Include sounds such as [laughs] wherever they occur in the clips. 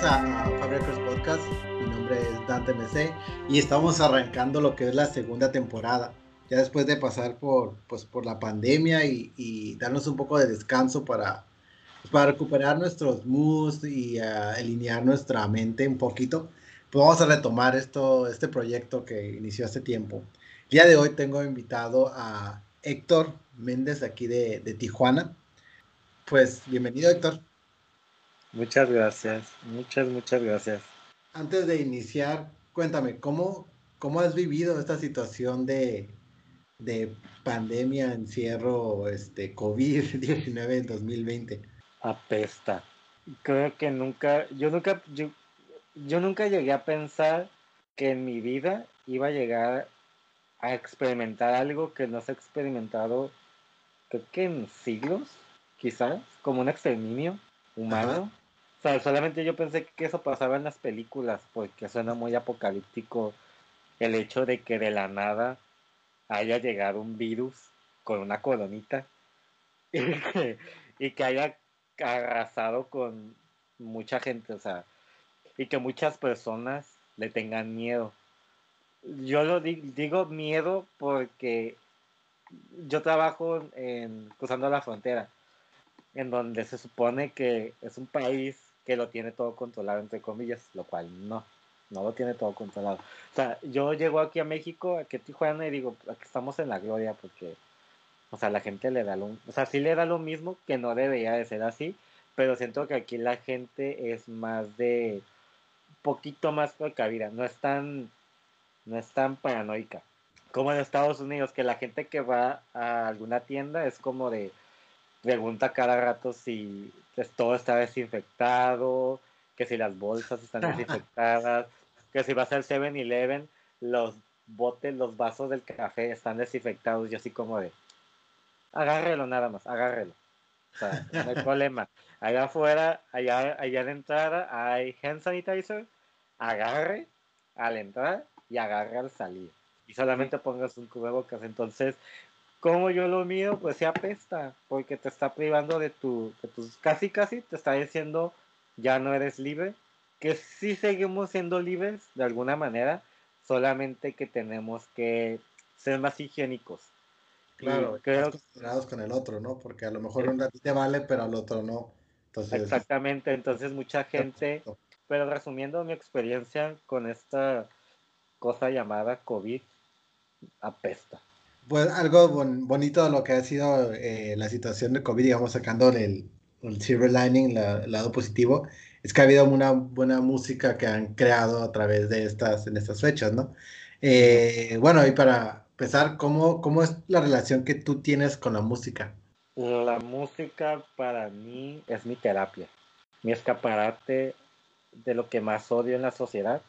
Bienvenidos a, a Fabricers Podcast. Mi nombre es Dante MC y estamos arrancando lo que es la segunda temporada. Ya después de pasar por, pues, por la pandemia y, y darnos un poco de descanso para, pues, para recuperar nuestros moods y uh, alinear nuestra mente un poquito, pues vamos a retomar esto, este proyecto que inició hace tiempo. El día de hoy tengo invitado a Héctor Méndez aquí de, de Tijuana. Pues bienvenido Héctor. Muchas gracias, muchas, muchas gracias. Antes de iniciar, cuéntame, ¿cómo, cómo has vivido esta situación de, de pandemia, encierro, este, COVID-19 en 2020? Apesta. Creo que nunca, yo nunca, yo, yo nunca llegué a pensar que en mi vida iba a llegar a experimentar algo que no se ha experimentado, creo que en siglos, quizás, como un exterminio humano. Ajá. Sea, solamente yo pensé que eso pasaba en las películas, porque suena muy apocalíptico el hecho de que de la nada haya llegado un virus con una colonita [laughs] y que, y que haya arrasado con mucha gente, o sea, y que muchas personas le tengan miedo. Yo lo digo miedo porque yo trabajo en cruzando la frontera, en donde se supone que es un país que lo tiene todo controlado, entre comillas, lo cual no, no lo tiene todo controlado. O sea, yo llego aquí a México, aquí a Tijuana, y digo, aquí estamos en la gloria, porque, o sea, la gente le da lo, o sea, sí le da lo mismo, que no debería de ser así, pero siento que aquí la gente es más de, poquito más precavida, no es no es tan paranoica. Como en Estados Unidos, que la gente que va a alguna tienda es como de, pregunta cada rato si pues, todo está desinfectado, que si las bolsas están [laughs] desinfectadas, que si vas al 7-Eleven, los botes, los vasos del café están desinfectados. Y así como de, agárrelo nada más, agárrelo. O sea, no hay problema. Allá afuera, allá, allá de entrada, hay hand sanitizer, agarre al entrar y agarre al salir. Y solamente pongas un cubrebocas. Entonces, como yo lo mío, pues se apesta, porque te está privando de tu, de tus, casi casi te está diciendo, ya no eres libre, que sí seguimos siendo libres de alguna manera, solamente que tenemos que ser más higiénicos. Claro, y creo que con el otro, ¿no? Porque a lo mejor un ratito te vale, pero al otro no. Entonces, Exactamente, entonces mucha gente, pero resumiendo mi experiencia con esta cosa llamada COVID, apesta pues algo bon, bonito de lo que ha sido eh, la situación de COVID, digamos, sacando el, el silver lining, la, el lado positivo, es que ha habido una buena música que han creado a través de estas, en estas fechas, ¿no? Eh, bueno, y para empezar, ¿cómo, ¿cómo es la relación que tú tienes con la música? La música para mí es mi terapia, mi escaparate de lo que más odio en la sociedad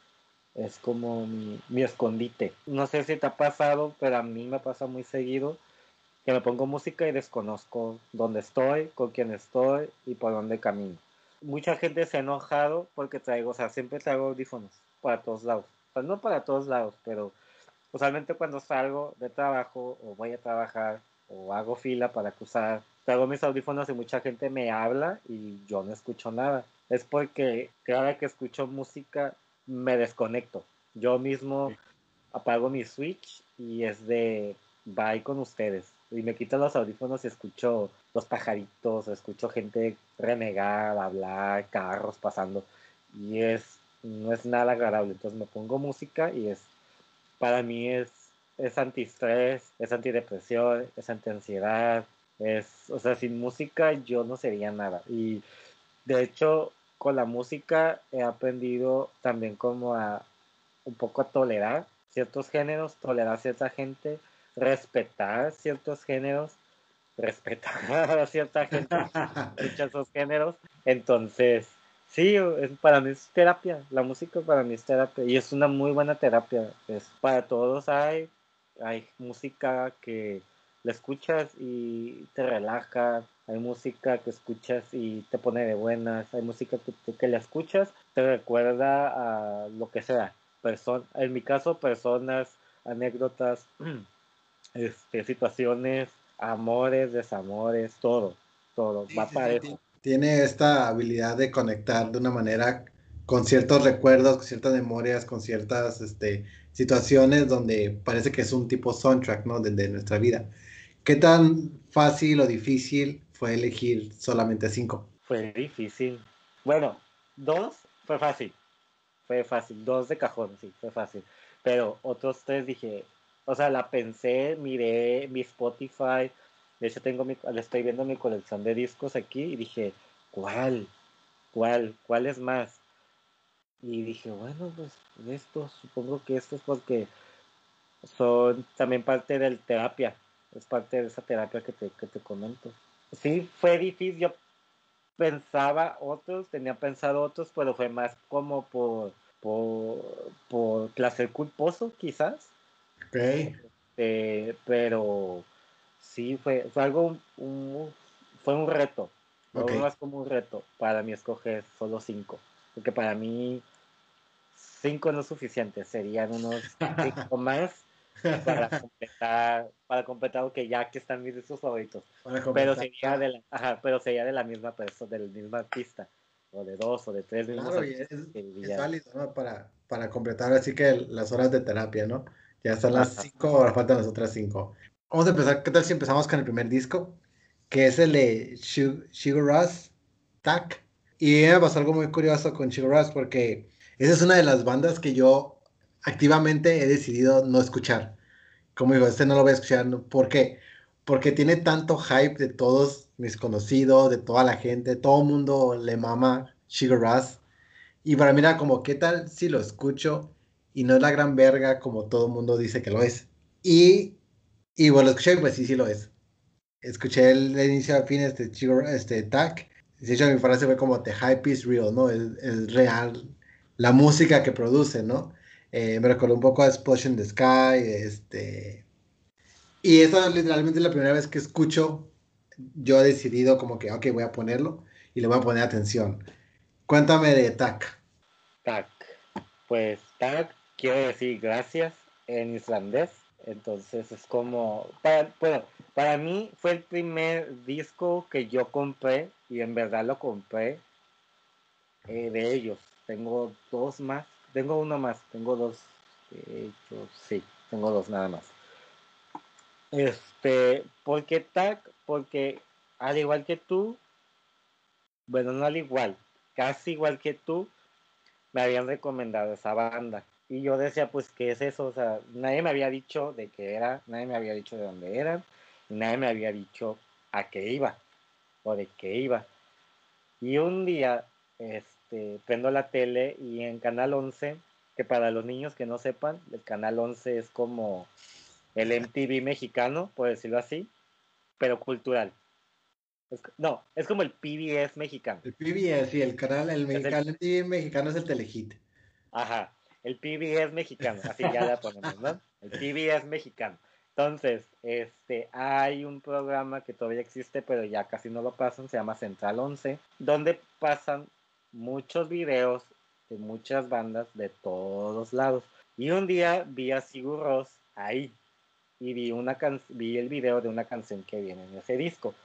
es como mi, escondite. No sé si te ha pasado, pero a mí me pasa muy seguido que me pongo música y desconozco dónde estoy, con quién estoy y por dónde camino. Mucha gente se ha enojado porque traigo, o sea, siempre traigo audífonos para todos lados. Pues no para todos lados, pero usualmente cuando salgo de trabajo o voy a trabajar o hago fila para cruzar, traigo mis audífonos y mucha gente me habla y yo no escucho nada. Es porque cada que escucho música me desconecto. Yo mismo apago mi switch y es de bye con ustedes. Y me quito los audífonos y escucho los pajaritos, escucho gente renegar, hablar, carros pasando. Y es, no es nada agradable. Entonces me pongo música y es, para mí es, es antiestrés, es antidepresión, es antiansiedad. Es, o sea, sin música yo no sería nada. Y de hecho, con la música he aprendido también como a un poco a tolerar ciertos géneros, tolerar a cierta gente, respetar ciertos géneros, [laughs] respetar a cierta gente [laughs] escucha esos géneros. Entonces, sí, es, para mí es terapia, la música para mí es terapia y es una muy buena terapia. Es, para todos hay, hay música que la escuchas y te relaja, hay música que escuchas y te pone de buenas, hay música que, que la escuchas, te recuerda a lo que sea, Person en mi caso personas, anécdotas, [clears throat] este, situaciones, amores, desamores, todo, todo, va para eso. Tiene esta habilidad de conectar de una manera con ciertos recuerdos, con ciertas memorias, con ciertas este, situaciones donde parece que es un tipo soundtrack, ¿no? De, de, nuestra vida. ¿Qué tan fácil o difícil fue elegir solamente cinco? Fue difícil. Bueno, dos fue fácil. Fue fácil. Dos de cajón, sí, fue fácil. Pero otros tres dije, o sea, la pensé, miré mi Spotify. De hecho, tengo mi, le estoy viendo mi colección de discos aquí y dije, ¿cuál? ¿Cuál? ¿Cuál es más? Y dije, bueno, pues esto, supongo que esto es porque son también parte de la terapia, es parte de esa terapia que te, que te comento. Sí, fue difícil, yo pensaba otros, tenía pensado otros, pero fue más como por, por, por placer culposo, quizás. Ok. Eh, pero sí, fue, fue algo, un, fue un reto, fue más como un reto para mí escoger solo cinco, porque para mí cinco no es suficiente, serían unos cinco [laughs] más para completar, para completar lo que ya que están mis discos favoritos. Pero sería de la, ajá, pero sería de la misma persona, de la misma artista, o de dos, o de tres claro, es, válido, ¿no? Para, para completar así que las horas de terapia, ¿no? Ya están las cinco, ahora faltan las otras cinco. Vamos a empezar, ¿qué tal si empezamos con el primer disco? Que es el de Rush, Tac. Y me pasó algo muy curioso con Rush porque esa es una de las bandas que yo activamente he decidido no escuchar. Como digo, este no lo voy a escuchar. ¿Por qué? Porque tiene tanto hype de todos mis conocidos, de toda la gente, todo el mundo le mama Sugar. Y para mí era como, ¿qué tal si lo escucho y no es la gran verga como todo el mundo dice que lo es? Y, y bueno, lo escuché, pues sí, sí lo es. Escuché el, inicio a fin este, este tag. De hecho, mi frase fue como, the hype is real, ¿no? Es, es real la música que produce, ¿no? Eh, me recordó un poco a Splash in the Sky, este... Y esta literalmente la primera vez que escucho, yo he decidido como que, ok, voy a ponerlo y le voy a poner atención. Cuéntame de TAC. TAC. Pues TAC quiere decir gracias en islandés. Entonces es como, para, bueno, para mí fue el primer disco que yo compré y en verdad lo compré eh, de ellos. Tengo dos más. Tengo uno más. Tengo dos. Sí. Tengo dos nada más. Este, ¿por qué TAC? Porque al igual que tú, bueno, no al igual, casi igual que tú, me habían recomendado esa banda. Y yo decía, pues, ¿qué es eso? O sea, nadie me había dicho de qué era, nadie me había dicho de dónde eran, nadie me había dicho a qué iba, o de qué iba. Y un día, este, este, prendo la tele y en Canal 11, que para los niños que no sepan, el Canal 11 es como el MTV mexicano, por decirlo así, pero cultural. no, es como el PBS mexicano. El PBS, sí, el canal, el, mexicano, MTV mexicano es el Telehit. Ajá, el PBS mexicano, así ya la ponemos, ¿no? El PBS mexicano. Entonces, este, hay un programa que todavía existe, pero ya casi no lo pasan, se llama Central 11, donde pasan muchos videos de muchas bandas de todos lados. Y un día vi a Sigur Ross ahí y vi, una vi el video de una canción que viene en ese disco.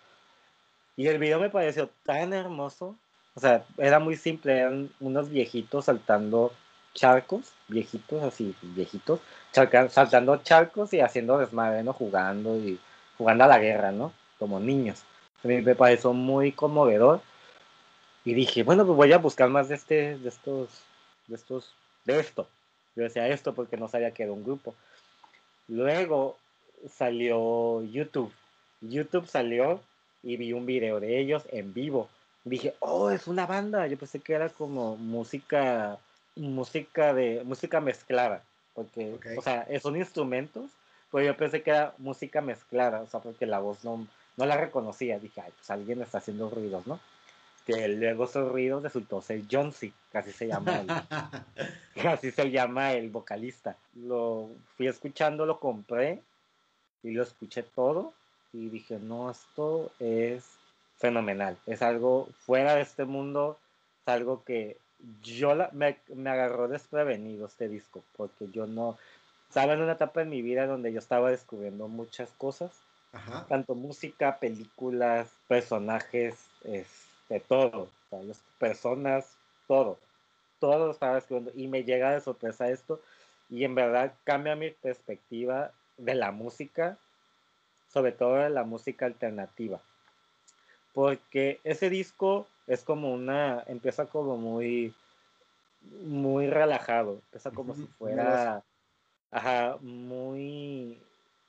Y el video me pareció tan hermoso. O sea, era muy simple, eran unos viejitos saltando charcos, viejitos así, viejitos, saltando charcos y haciendo desmadre, ¿no? Jugando y jugando a la guerra, ¿no? Como niños. A mí me pareció muy conmovedor y dije, bueno, pues voy a buscar más de este, de estos, de estos, de esto. Yo decía esto porque no sabía que era un grupo. Luego salió YouTube. YouTube salió y vi un video de ellos en vivo. Dije, oh, es una banda. Yo pensé que era como música, música de, música mezclada. Porque, o sea, son instrumentos, pero yo pensé que era música mezclada, o sea, porque la voz no, no la reconocía. Dije, ay, pues alguien está haciendo ruidos, ¿no? Que luego esos ruidos resultó ser John C., casi se llama el, [laughs] casi se llama el vocalista. Lo fui escuchando, lo compré y lo escuché todo y dije, no, esto es fenomenal, es algo fuera de este mundo, es algo que yo la, me, me agarró desprevenido este disco, porque yo no, estaba en una etapa en mi vida donde yo estaba descubriendo muchas cosas, tanto música, películas, personajes, es, de todo, personas, todo. todo lo estaba escribiendo y me llega de sorpresa esto y en verdad cambia mi perspectiva de la música, sobre todo de la música alternativa. Porque ese disco es como una, empieza como muy, muy relajado, empieza como si fuera, ajá, muy,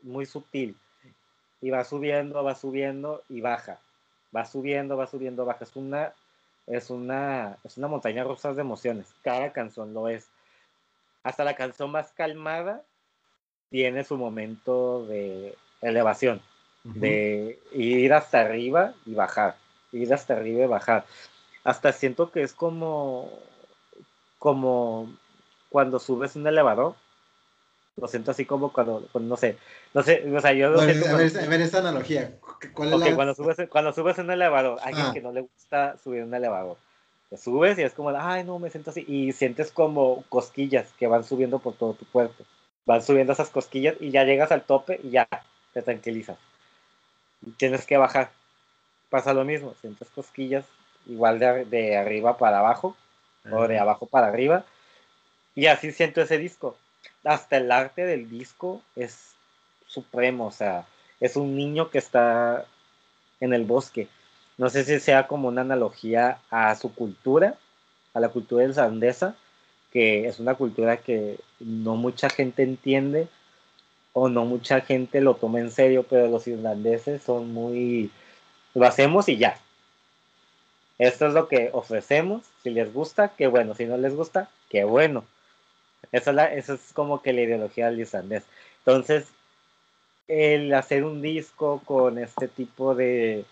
muy sutil. Y va subiendo, va subiendo y baja. Va subiendo, va subiendo, baja. Es una, es una, es una montaña rusa de emociones. Cada canción lo es. Hasta la canción más calmada tiene su momento de elevación, de ir hasta arriba y bajar, ir hasta arriba y bajar. Hasta siento que es como, como cuando subes un elevador, lo siento así como cuando, no sé, no sé, o sea, yo... a, ver, a, ver, esta analogía. ¿Cuál es la... cuando, subes, cuando subes un elevador, alguien ah. que no le gusta subir un elevador, te subes y es como, ay, no, me siento así, y sientes como cosquillas que van subiendo por todo tu cuerpo van subiendo esas cosquillas y ya llegas al tope y ya te tranquilizas. Tienes que bajar. Pasa lo mismo, sientes cosquillas igual de, de arriba para abajo o de abajo para arriba. Y así siento ese disco. Hasta el arte del disco es supremo, o sea, es un niño que está en el bosque. No sé si sea como una analogía a su cultura, a la cultura islandesa, que es una cultura que no mucha gente entiende o no mucha gente lo toma en serio, pero los irlandeses son muy, lo hacemos y ya. Esto es lo que ofrecemos, si les gusta, qué bueno, si no les gusta, qué bueno. Eso es, la, eso es como que la ideología del islandés. Entonces, el hacer un disco con este tipo de,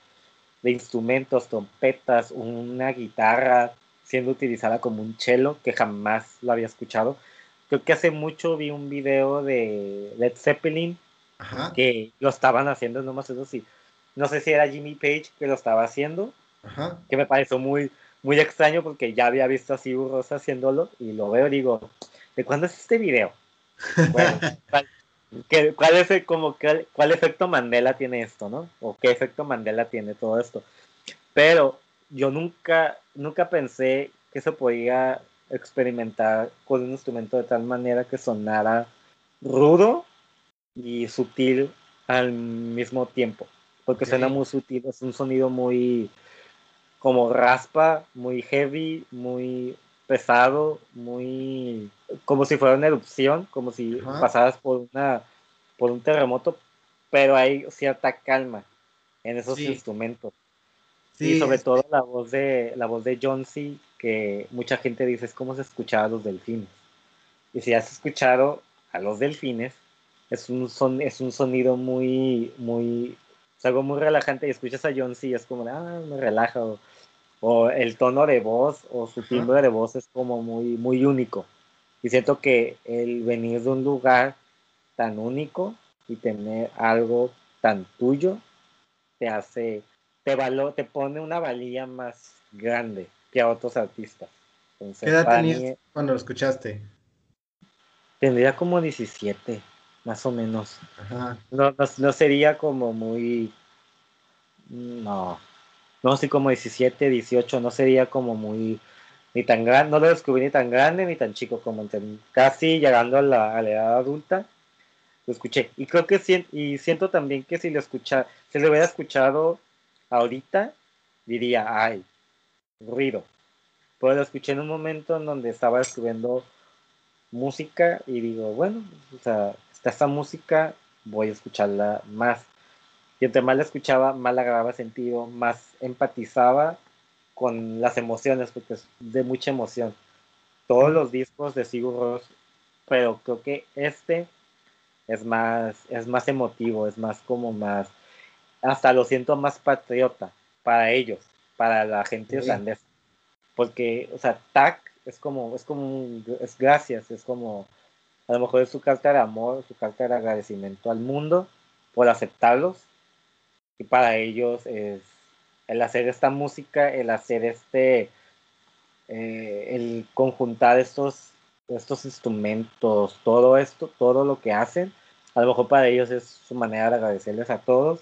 de instrumentos, trompetas, una guitarra, siendo utilizada como un cello, que jamás lo había escuchado. Creo que hace mucho vi un video de Led Zeppelin que lo estaban haciendo, no más eso sí. No sé si era Jimmy Page que lo estaba haciendo, que me pareció muy, muy extraño porque ya había visto a Sigur Rosa haciéndolo y lo veo y digo, ¿de cuándo es este video? Bueno, [laughs] ¿cuál, es el, como, cuál efecto Mandela tiene esto, no? ¿O qué efecto Mandela tiene todo esto? Pero yo nunca, nunca pensé que se podía experimentar con un instrumento de tal manera que sonara rudo y sutil al mismo tiempo. Porque suena muy sutil, es un sonido muy como raspa, muy heavy, muy pesado, muy como si fuera una erupción, como si pasaras por una por un terremoto, pero hay cierta calma en esos instrumentos. Sí, y sobre todo la voz de la voz de John C, que mucha gente dice es como se escuchaba a los delfines. Y si has escuchado a los delfines, es un, son, es un sonido muy, muy, es algo muy relajante y escuchas a John C y es como, ah, me relaja. O, el tono de voz o su timbre de voz es como muy, muy único. Y siento que el venir de un lugar tan único y tener algo tan tuyo te hace te, te pone una valía más grande que a otros artistas. ¿Qué edad tenías cuando lo escuchaste? Tendría como 17, más o menos. No, sería como muy... No, no, sí como 17, 18, no sería como muy... Ni tan grande, no lo descubrí ni tan grande ni tan chico como casi llegando a la, edad adulta lo escuché. Y creo que y siento también que si lo escucha, si lo hubiera escuchado ahorita diría, ay, ruido. Pero lo escuché en un momento en donde estaba escribiendo música y digo, bueno, o sea, está esta música, voy a escucharla más. Y entre más la escuchaba, más la grababa sentido, más empatizaba con las emociones, porque es de mucha emoción. Todos los discos de Sigur Rós, pero creo que este es más, es más emotivo, es más como más hasta lo siento más patriota para ellos, para la gente irlandesa. Porque, o sea, TAC es como, es como, es gracias, es como, a lo mejor es su carta de amor, su carta de agradecimiento al mundo por aceptarlos. Y para ellos es el hacer esta música, el hacer este, eh, el conjuntar estos, estos instrumentos, todo esto, todo lo que hacen, a lo mejor para ellos es su manera de agradecerles a todos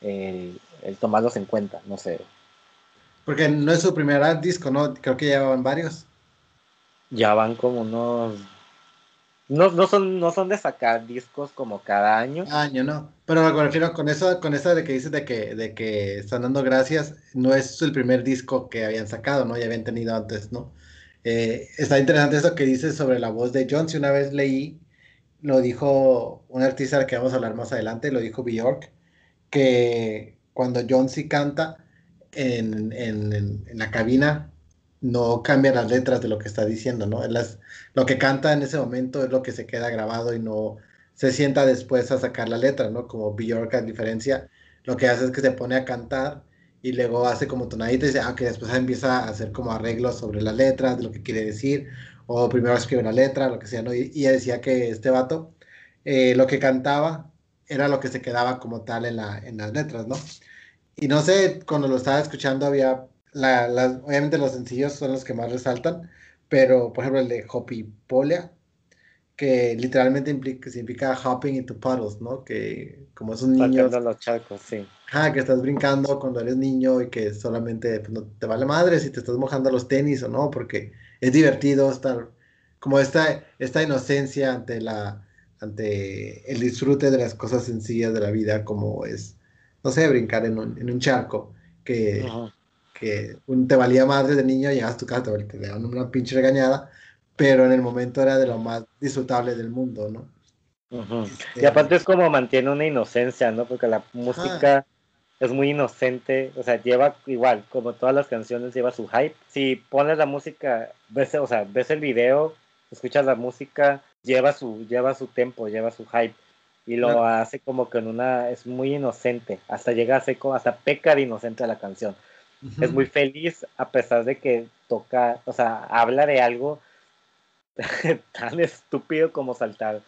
el, tomarlos en cuenta, no sé. Porque no es su primer disco, ¿no? Creo que llevaban varios. ya van como unos no, no, son, no son de sacar discos como cada año. Año, no. Pero me refiero con eso, con eso de que dices de que, de que están dando gracias, no es el primer disco que habían sacado, ¿no? Ya habían tenido antes, ¿no? Eh, está interesante eso que dices sobre la voz de John. Si una vez leí, lo dijo un artista que vamos a hablar más adelante, lo dijo Bjork, que cuando John sí canta en, en, en la cabina, no cambia las letras de lo que está diciendo, ¿no? Las, lo que canta en ese momento es lo que se queda grabado y no se sienta después a sacar la letra, ¿no? Como Bjork, a diferencia, lo que hace es que se pone a cantar y luego hace como tonadita y dice, ah, que después empieza a hacer como arreglos sobre las letras, de lo que quiere decir, o primero escribe una letra, lo que sea, ¿no? Y, ella decía que este vato, eh, lo que cantaba era lo que se quedaba como tal en, la, en las letras, ¿no? Y no sé, cuando lo estaba escuchando había obviamente los sencillos son los que más resaltan, pero por ejemplo el de Hopipolia, que literalmente implica, significa hopping into puddles, ¿no? Que como es un niño... los charcos, sí. que estás brincando cuando eres niño y que solamente pues, no te vale madre si te estás mojando los tenis o no, porque es divertido estar como esta, esta inocencia ante la ante el disfrute de las cosas sencillas de la vida, como es, no sé, brincar en un, en un charco, que, que te valía madre de niño, llegas a tu casa, te, te daban una pinche regañada, pero en el momento era de lo más disfrutable del mundo, ¿no? Este, y aparte es como mantiene una inocencia, ¿no? Porque la música es muy inocente, o sea, lleva igual, como todas las canciones, lleva su hype. Si pones la música, ves, o sea, ves el video, escuchas la música, lleva su, lleva su tempo, lleva su hype. Y lo hace como que en una, es muy inocente, hasta llega a ser como, hasta peca de inocente la canción es muy feliz a pesar de que toca, o sea, habla de algo [laughs] tan estúpido como saltar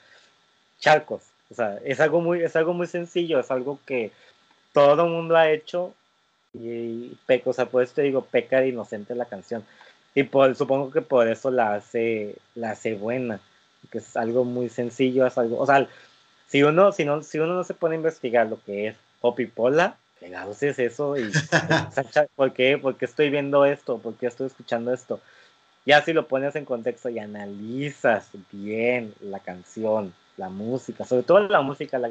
charcos. O sea, es algo muy, es algo muy sencillo, es algo que todo el mundo ha hecho y peco, o sea, por eso te digo, peca de inocente la canción. Y por, supongo que por eso la hace, la hace buena, que es algo muy sencillo, es algo, o sea, si uno, si no, si uno no se pone a investigar lo que es Popipola, pegados es eso y [laughs] ¿por qué? ¿Por qué estoy viendo esto? ¿Por qué estoy escuchando esto? Ya si lo pones en contexto y analizas bien la canción, la música, sobre todo la música, la,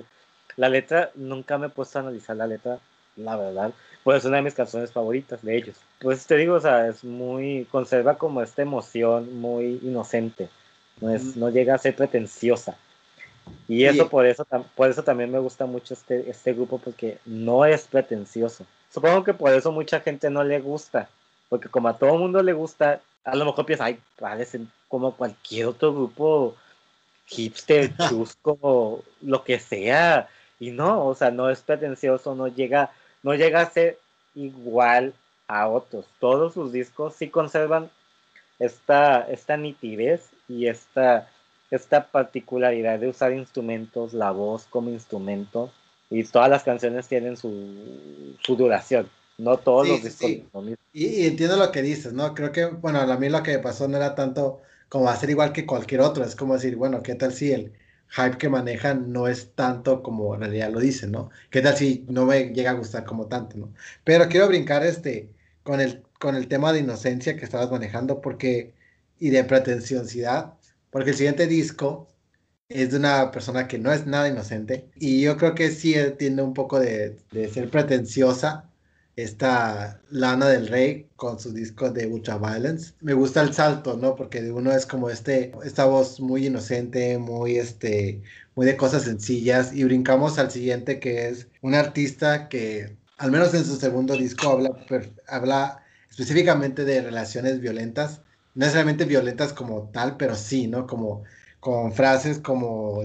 la letra, nunca me he puesto a analizar la letra, la verdad, pues es una de mis canciones favoritas de ellos. Pues te digo, o sea, es muy, conserva como esta emoción muy inocente, no, es, no llega a ser pretenciosa. Y eso por eso por eso también me gusta mucho este, este grupo porque no es pretencioso. Supongo que por eso mucha gente no le gusta, porque como a todo mundo le gusta, a lo mejor piensa, ay, parecen como cualquier otro grupo hipster, [laughs] chusco, lo que sea. Y no, o sea, no es pretencioso, no llega, no llega a ser igual a otros. Todos sus discos sí conservan esta, esta nitidez y esta esta particularidad de usar instrumentos, la voz como instrumento, y todas las canciones tienen su, su duración. No todos los discos. Y, entiendo lo que dices, ¿no? Creo que, bueno, a mí lo que me pasó no era tanto como hacer igual que cualquier otro, es como decir, bueno, ¿qué tal si el hype que manejan no es tanto como en realidad lo dicen, ¿no? ¿Qué tal si no me llega a gustar como tanto, ¿no? Pero quiero brincar este con el, con el tema de inocencia que estabas manejando porque y de pretenciosidad, porque el siguiente disco es de una persona que no es nada inocente y yo creo que sí tiene un poco de, ser pretenciosa esta Lana del Rey con su disco de Ultra Violence. Me gusta el salto, ¿no? Porque de uno es como este, esta voz muy inocente, muy este, muy de cosas sencillas y brincamos al siguiente que es un artista que al menos en su segundo disco habla, habla específicamente de relaciones violentas no necesariamente violentas como tal, pero sí, ¿no? Como con frases como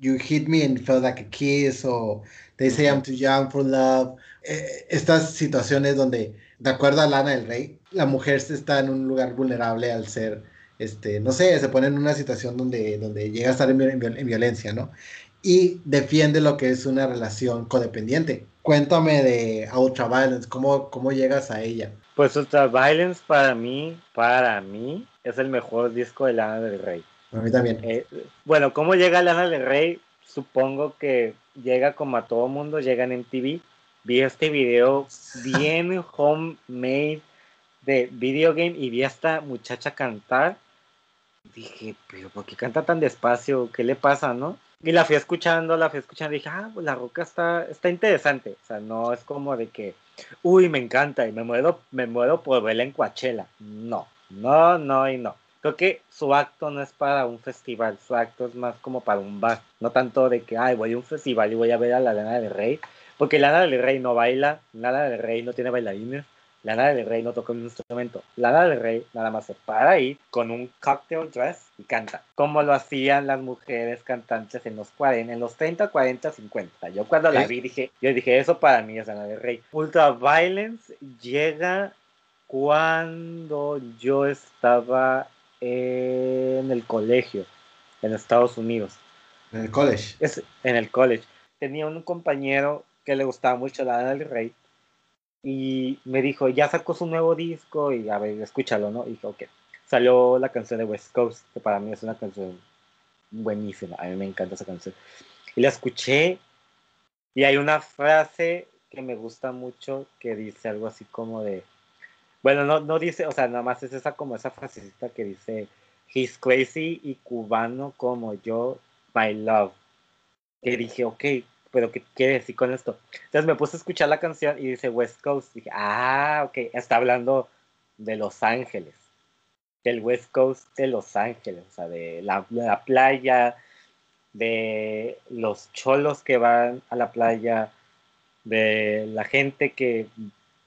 You hit me and felt like a kiss o They say I'm too young for love. Eh, estas situaciones donde, de acuerdo a Lana del Rey, la mujer está en un lugar vulnerable al ser, este, no sé, se pone en una situación donde, donde llega a estar en, en violencia, ¿no? Y defiende lo que es una relación codependiente. Cuéntame de Ultraviolence, ¿cómo, cómo llegas a ella? Pues Ultra Violence para mí, para mí, es el mejor disco de Lana del Rey. A mí también. Eh, bueno, ¿cómo llega Lana del Rey? Supongo que llega como a todo mundo, llega en MTV. Vi este video bien [laughs] homemade de video game y vi a esta muchacha cantar dije, pero ¿por qué canta tan despacio? ¿Qué le pasa, no? Y la fui escuchando, la fui escuchando y dije, ah, pues la roca está, está interesante. O sea, no es como de que, uy, me encanta y me muero, me muero por verla en Coachella. No, no, no y no. Creo que su acto no es para un festival, su acto es más como para un bar. No tanto de que, ay, voy a un festival y voy a ver a la Lana del Rey. Porque Lana del Rey no baila, Lana del Rey no tiene bailarines, Lana del Rey no toca un instrumento. Lana del Rey nada más se para ahí con un cocktail dress y canta. Como lo hacían las mujeres cantantes en los 40, en los 30, 40, 50. Yo cuando la vi dije, yo dije, eso para mí es Lana del Rey. Ultra Violence llega cuando yo estaba en el colegio en Estados Unidos. En el college. Es, en el college. Tenía un compañero que le gustaba mucho Lana del Rey y me dijo, ya sacó su nuevo disco y a ver, escúchalo, ¿no? Y dije, ok. Salió la canción de West Coast, que para mí es una canción buenísima, a mí me encanta esa canción. Y la escuché y hay una frase que me gusta mucho que dice algo así como de, bueno, no, no dice, o sea, nada más es esa como esa frasecita que dice, he's crazy y cubano como yo, my love. Que dije, ok, pero ¿qué quiere decir con esto? Entonces me puse a escuchar la canción y dice West Coast. Dije, ah, ok, está hablando de Los Ángeles, del West Coast de Los Ángeles, o sea, de la, playa, de los cholos que van a la playa, de la gente que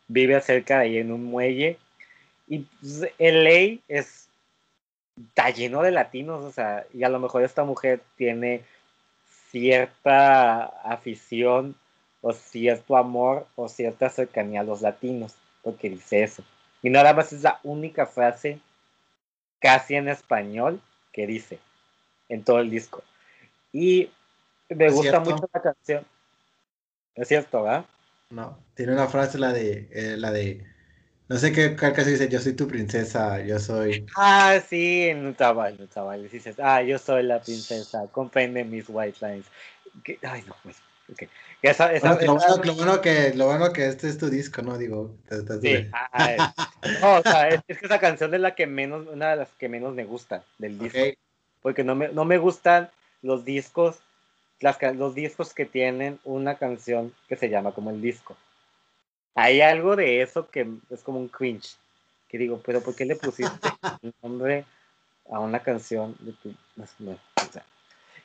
vive cerca de ahí en un muelle. Y pues, LA es, está lleno de latinos, o sea, y a lo mejor esta mujer tiene cierta afición o cierto amor o cierta cercanía a los latinos, porque dice eso. Y nada más es la única frase casi en español que dice en todo el disco. Y me gusta mucho la canción. Es cierto, ¿verdad? No, tiene una frase la de eh, la de no sé qué casi dice, yo soy tu princesa, yo soy. Ah, sí, en un chaval, en un chaval. Dices, ah, yo soy la princesa, comprende mis white lines. Ay, no, pues. Okay. Esa, esa, lo, bueno, lo, bueno, que, lo bueno que este es tu disco, ¿no? Digo, sí, ah, no, o sea, es, que esa canción es la que menos, una de las que menos me gusta del disco. Porque no me, no me gustan los discos, las, los discos que tienen una canción que se llama como el disco hay algo de eso que es como un cringe. Que digo, pero ¿por qué le pusiste [laughs] el nombre a una canción de tu...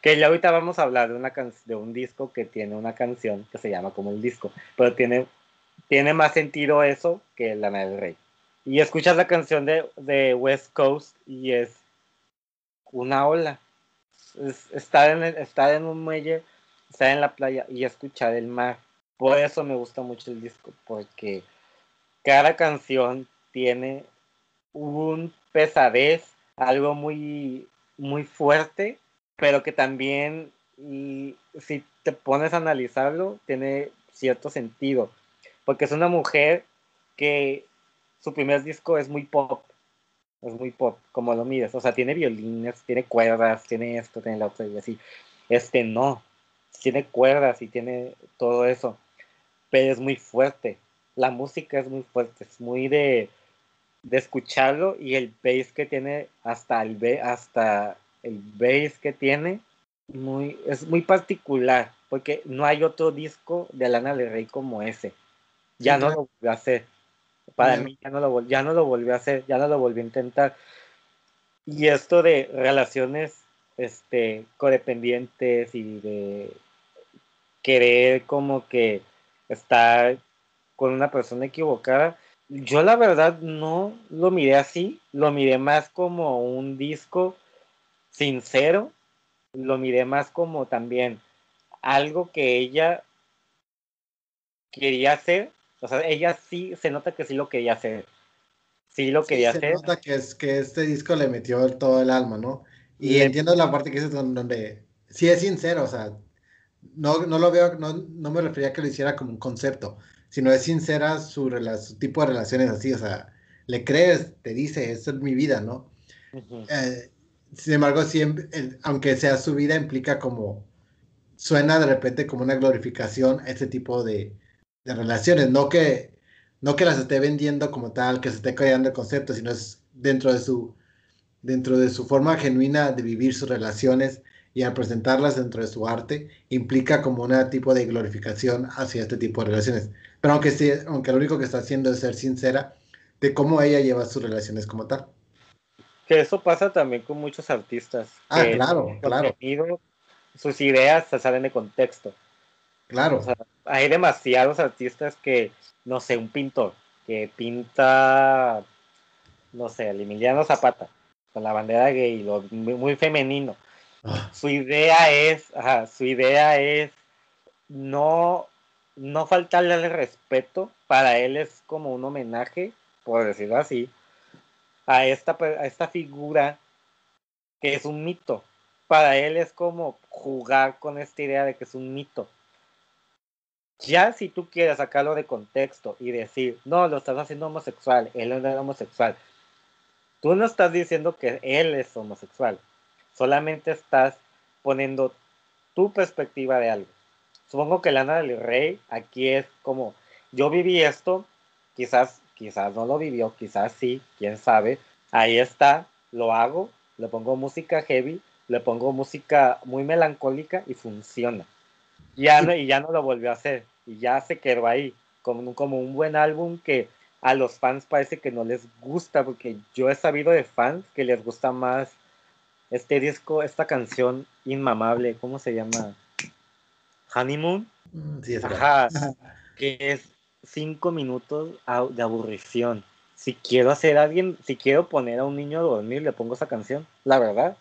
que ya ahorita vamos a hablar de, una de un disco que tiene una canción que se llama como el disco, pero tiene, tiene más sentido eso que la del Rey. Y escuchas la canción de, de West Coast y es una ola. Es estar, en estar en un muelle, estar en la playa y escuchar el mar por eso me gusta mucho el disco, porque cada canción tiene un pesadez, algo muy, muy fuerte, pero que también, si te pones a analizarlo, tiene cierto sentido, porque es una mujer que su primer disco es muy pop, es muy pop, como lo miras, o sea, tiene violines, tiene cuerdas, tiene esto, tiene la otra y así. Este no, tiene cuerdas y tiene todo eso pero es muy fuerte. La música es muy fuerte, es muy de, de escucharlo y el bass que tiene, hasta el, hasta el bass que tiene, muy, es muy particular, porque no hay otro disco de Lana del Rey como ese. Ya no lo volvió a hacer. Para mí ya no, lo, ya no lo volvió a hacer, ya no lo volvió a intentar. Y esto de relaciones este, codependientes y de querer como que estar con una persona equivocada. Yo la verdad no lo miré así, lo miré más como un disco sincero, lo miré más como también algo que ella quería hacer, o sea, ella sí, se nota que sí lo quería hacer, sí lo quería hacer. Se nota que, es, que este disco le metió todo el alma, ¿no? Y, entiendo la parte que dices donde sí es sincero, o sea, no, no lo veo, no, no, me refería a que lo hiciera como un concepto, sino es sincera su, tipo de relaciones así, o sea, le crees, te dice, es mi vida, ¿no? Eh, sin embargo, siempre, aunque sea su vida, implica como, suena de repente como una glorificación ese tipo de, de relaciones, no que, no que las esté vendiendo como tal, que se esté creando el concepto, sino es dentro de su, dentro de su forma genuina de vivir sus relaciones y al presentarlas dentro de su arte, implica como un tipo de glorificación hacia este tipo de relaciones. Pero aunque, sí, aunque lo único que está haciendo es ser sincera de cómo ella lleva sus relaciones como tal. Que eso pasa también con muchos artistas. Ah, claro, claro. Sus ideas se salen de contexto. Claro. hay demasiados artistas que, no sé, un pintor que pinta, no sé, el Emiliano Zapata con la bandera gay, lo, muy, femenino. Ah. Su idea es, su idea es no, no faltarle el respeto. Para él es como un homenaje, por decirlo así, a esta, a esta figura que es un mito. Para él es como jugar con esta idea de que es un mito. Ya si tú quieres sacarlo de contexto y decir, no, lo estás haciendo homosexual, él no es homosexual, tú no estás diciendo que él es homosexual, solamente estás poniendo tu perspectiva de algo. Supongo que Lana del Rey aquí es como, yo viví esto, quizás, quizás no lo vivió, quizás sí, quién sabe, ahí está, lo hago, le pongo música heavy, le pongo música muy melancólica y funciona. Ya no, y ya no lo volvió a hacer. Y ya se quedó ahí. Como, como un buen álbum que a los fans parece que no les gusta. Porque yo he sabido de fans que les gusta más este disco, esta canción inmamable. ¿Cómo se llama? Honeymoon. Mm, sí, es Ajá. Que es cinco minutos de aburrición. Si quiero hacer a alguien, si quiero poner a un niño a dormir, le pongo esa canción. La verdad.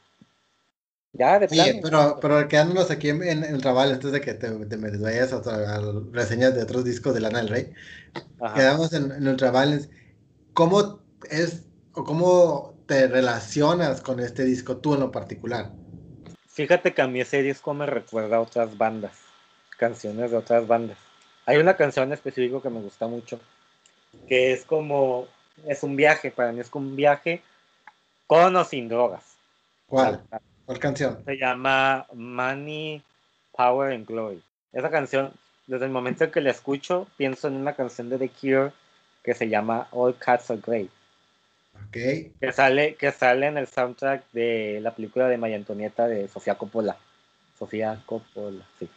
Ya, de plan. pero, pero quedándonos aquí en, el Raval, antes de que te, me vayas a, reseñas de otros discos de Lana del Rey, quedamos en, en el Raval. ¿Cómo es o cómo te relacionas con este disco tú en lo particular? Fíjate que a mí ese disco me recuerda a otras bandas, canciones de otras bandas. Hay una canción en específico que me gusta mucho, que es como, es un viaje, para mí es como un viaje con o sin drogas. ¿Cuál? ¿Cuál canción? Se llama Money, Power and Glory. Esa canción, desde el momento en que la escucho, pienso en una canción de The Cure que se llama All Cats Are Great. Okay. Que sale, que sale en el soundtrack de la película de María Antonieta de Sofía Coppola. Sofía Coppola, sí.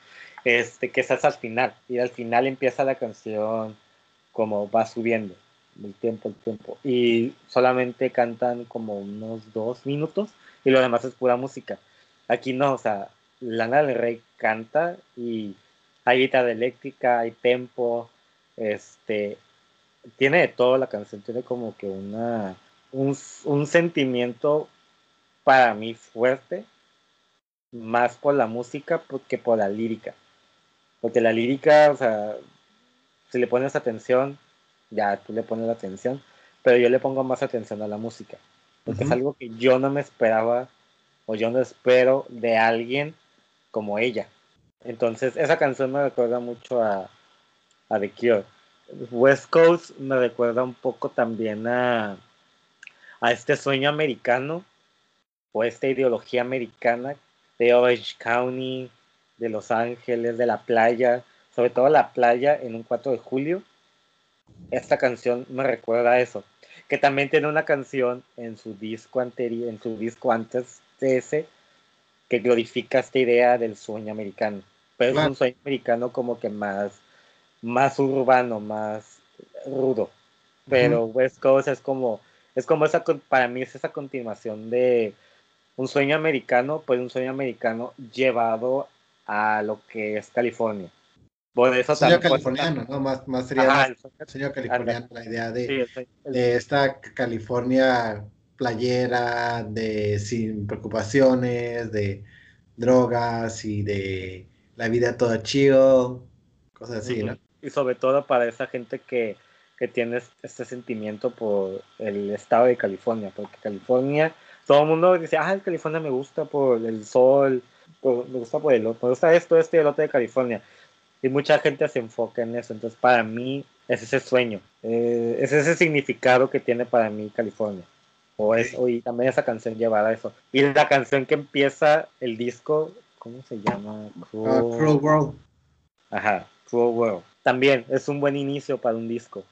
Este, que es al final. Y al final empieza la canción como va subiendo el tiempo, el tiempo. Y solamente cantan como unos dos minutos y lo demás es pura música. Aquí no, o sea, Lana del Rey canta y hay guitarra eléctrica, hay tempo, este, tiene de todo la canción, tiene como que una, un, un sentimiento para mí fuerte, más por la música que por la lírica. Porque la lírica, o sea, si le pones atención, ya tú le pones la atención, pero yo le pongo más atención a la música porque es algo que yo no me esperaba o yo no espero de alguien como ella. Entonces, esa canción me recuerda mucho a, a The Cure. West Coast me recuerda un poco también a, a este sueño americano o esta ideología americana de Orange County, de Los Ángeles, de la playa, sobre todo la playa en un 4 de julio. Esta canción me recuerda a eso que también tiene una canción en su disco anterior, en su disco antes de ese, que glorifica esta idea del sueño americano. Pero es un sueño americano como que más, más urbano, más rudo. Pero West Coast es como, es como esa, para mí es esa continuación de un sueño americano, pues un sueño americano llevado a lo que es California. Bueno, eso sueño californiano, ¿no? Más, más sería el sueño, californiano, la idea de, de esta California playera, de sin preocupaciones, de drogas y de la vida toda chill, cosas así, ¿no? Y sobre todo para esa gente que, que tiene este sentimiento por el estado de California, porque California, todo el mundo dice, ah, California me gusta por el sol, me gusta por el me gusta esto, esto y el otro de California y mucha gente se enfoca en eso. Entonces, para mí es ese sueño, eh, es ese significado que tiene para mí California. O es, y también esa canción llevada a eso. Y la canción que empieza el disco, ¿cómo se llama? Ah, Cruel, World. Ajá, Cruel World. También es un buen inicio para un disco,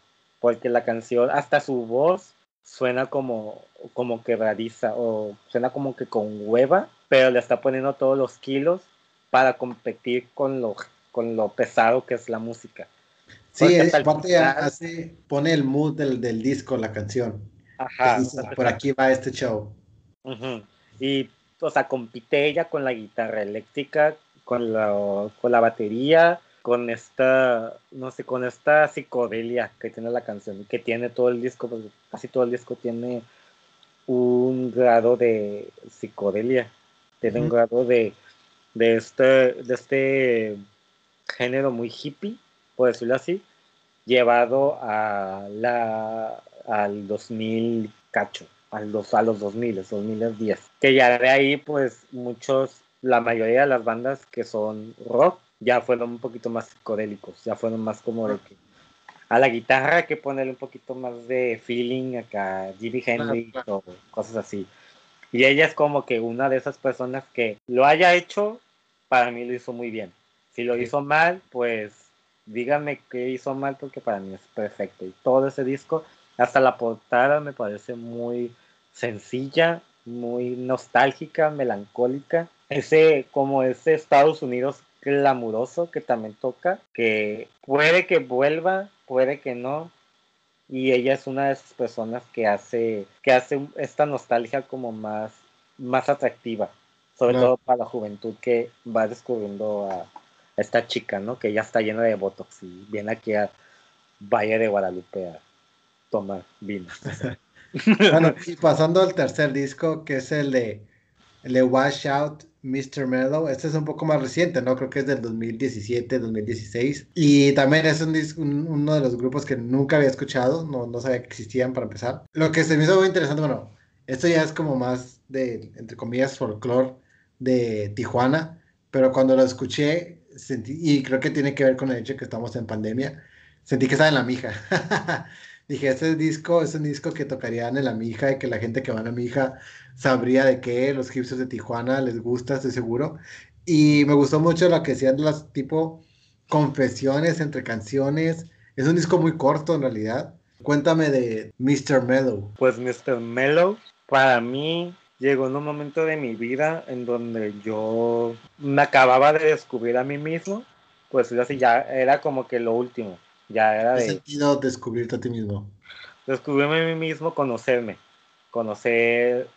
porque la canción, hasta su voz suena como, como quebradiza o suena como que con hueva, pero le está poniendo todos los kilos para competir con lo, con lo pesado que es la música. Sí, aparte hace, pone el mood del, del, disco, la canción. Ajá. por aquí va este show. Y, o sea, compite ella con la guitarra eléctrica, con la, con la batería, con esta, no sé, con esta psicodelia que tiene la canción, que tiene todo el disco, pues, casi todo el disco tiene un grado de psicodelia, tiene un grado de, de, este, de este género muy hippie, por decirlo así, llevado a la, al 2000 cacho, a los, a los 2000, 2010, que ya de ahí pues muchos, la mayoría de las bandas que son rock, ya fueron un poquito más psicodélicos, ya fueron más como de que a la guitarra hay que ponerle un poquito más de feeling acá, Jimi Hendrix o cosas así. Y ella es como que una de esas personas que lo haya hecho, para mí lo hizo muy bien. Si lo hizo mal, pues díganme qué hizo mal porque para mí es perfecto. Y todo ese disco, hasta la portada me parece muy sencilla, muy nostálgica, melancólica. Ese, como ese Estados Unidos glamuroso que también toca, que puede que vuelva, puede que no. Y ella es una de esas personas que hace, que hace esta nostalgia como más, más atractiva, sobre todo para la juventud que va descubriendo a, esta chica, ¿no? Que ya está llena de botox y viene aquí a Valle de Guadalupe a tomar vino. [laughs] bueno, y pasando al tercer disco, que es el de, el de Wash Out Mr. Mellow. Este es un poco más reciente, ¿no? Creo que es del 2017, 2016. Y también es un, uno de los grupos que nunca había escuchado, no, no sabía que existían para empezar. Lo que se me hizo muy interesante, bueno, esto ya es como más de, entre comillas, folclore de Tijuana, pero cuando lo escuché, sentí, y creo que tiene que ver con el hecho de que estamos en pandemia, sentí que estaba en la mija. [laughs] Dije, este disco es un disco que tocarían en la mija y que la gente que va a la mija sabría de qué los hipsters de Tijuana les gusta, estoy seguro. Y me gustó mucho lo que decían las tipo confesiones entre canciones. Es un disco muy corto en realidad. Cuéntame de Mr. Mellow. Pues Mr. Mellow para mí llegó en un momento de mi vida en donde yo me acababa de descubrir a mí mismo. Pues así ya era como que lo último. Ya era de... ¿Qué sentido descubrirte a ti mismo? Descubrirme a mí mismo, conocerme. Conocer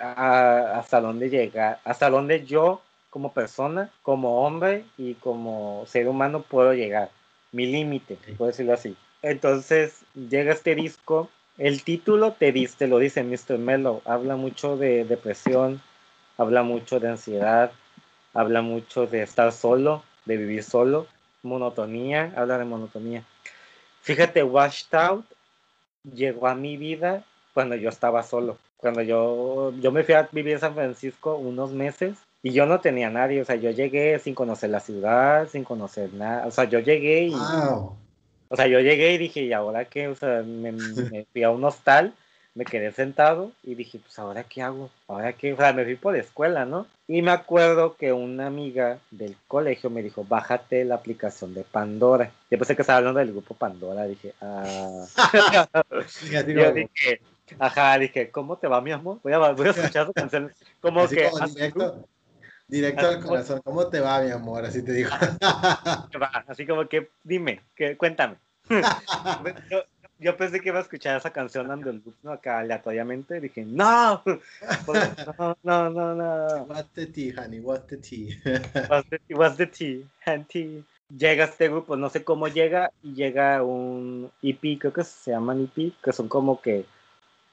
hasta dónde llega, hasta dónde yo como persona, como hombre y como ser humano puedo llegar. Mi límite, puedo decirlo así. Entonces llega este disco. El título te, dice, lo dice Mr. Mellow. Habla mucho de depresión, habla mucho de ansiedad, habla mucho de estar solo, de vivir solo, monotonía, habla de monotonía. Fíjate, Washed Out llegó a mi vida cuando yo estaba solo cuando yo, yo me fui a vivir en San Francisco unos meses y yo no tenía nadie, o sea, yo llegué sin conocer la ciudad, sin conocer nada, o sea, yo llegué y... O sea, yo llegué y dije, ¿y ahora qué? O sea, me, [laughs] fui a un hostal, me quedé sentado y dije, pues ahora qué hago, ahora qué, o sea, me fui por la escuela, ¿no? Y me acuerdo que una amiga del colegio me dijo, bájate la aplicación de Pandora. Yo pensé que estaba hablando del grupo Pandora, dije, ah. [laughs] yo dije, Ajá, dije, ¿cómo te va, mi amor? Voy a, voy a escuchar su canción. Como Así que. Como directo, directo al corazón. ¿Cómo te va, mi amor? Así te digo. [laughs] Así como que, dime, que, cuéntame. [laughs] yo, yo, pensé que iba a escuchar esa canción dando el ¿no? acá aleatoriamente. Dije, no, [laughs] no, no, no, no. What's the tea, honey? What's the tea? what's, [laughs] the, what's the tea? Honey llega este grupo, no sé cómo llega, y llega un EP, creo que se llaman EP, que son como que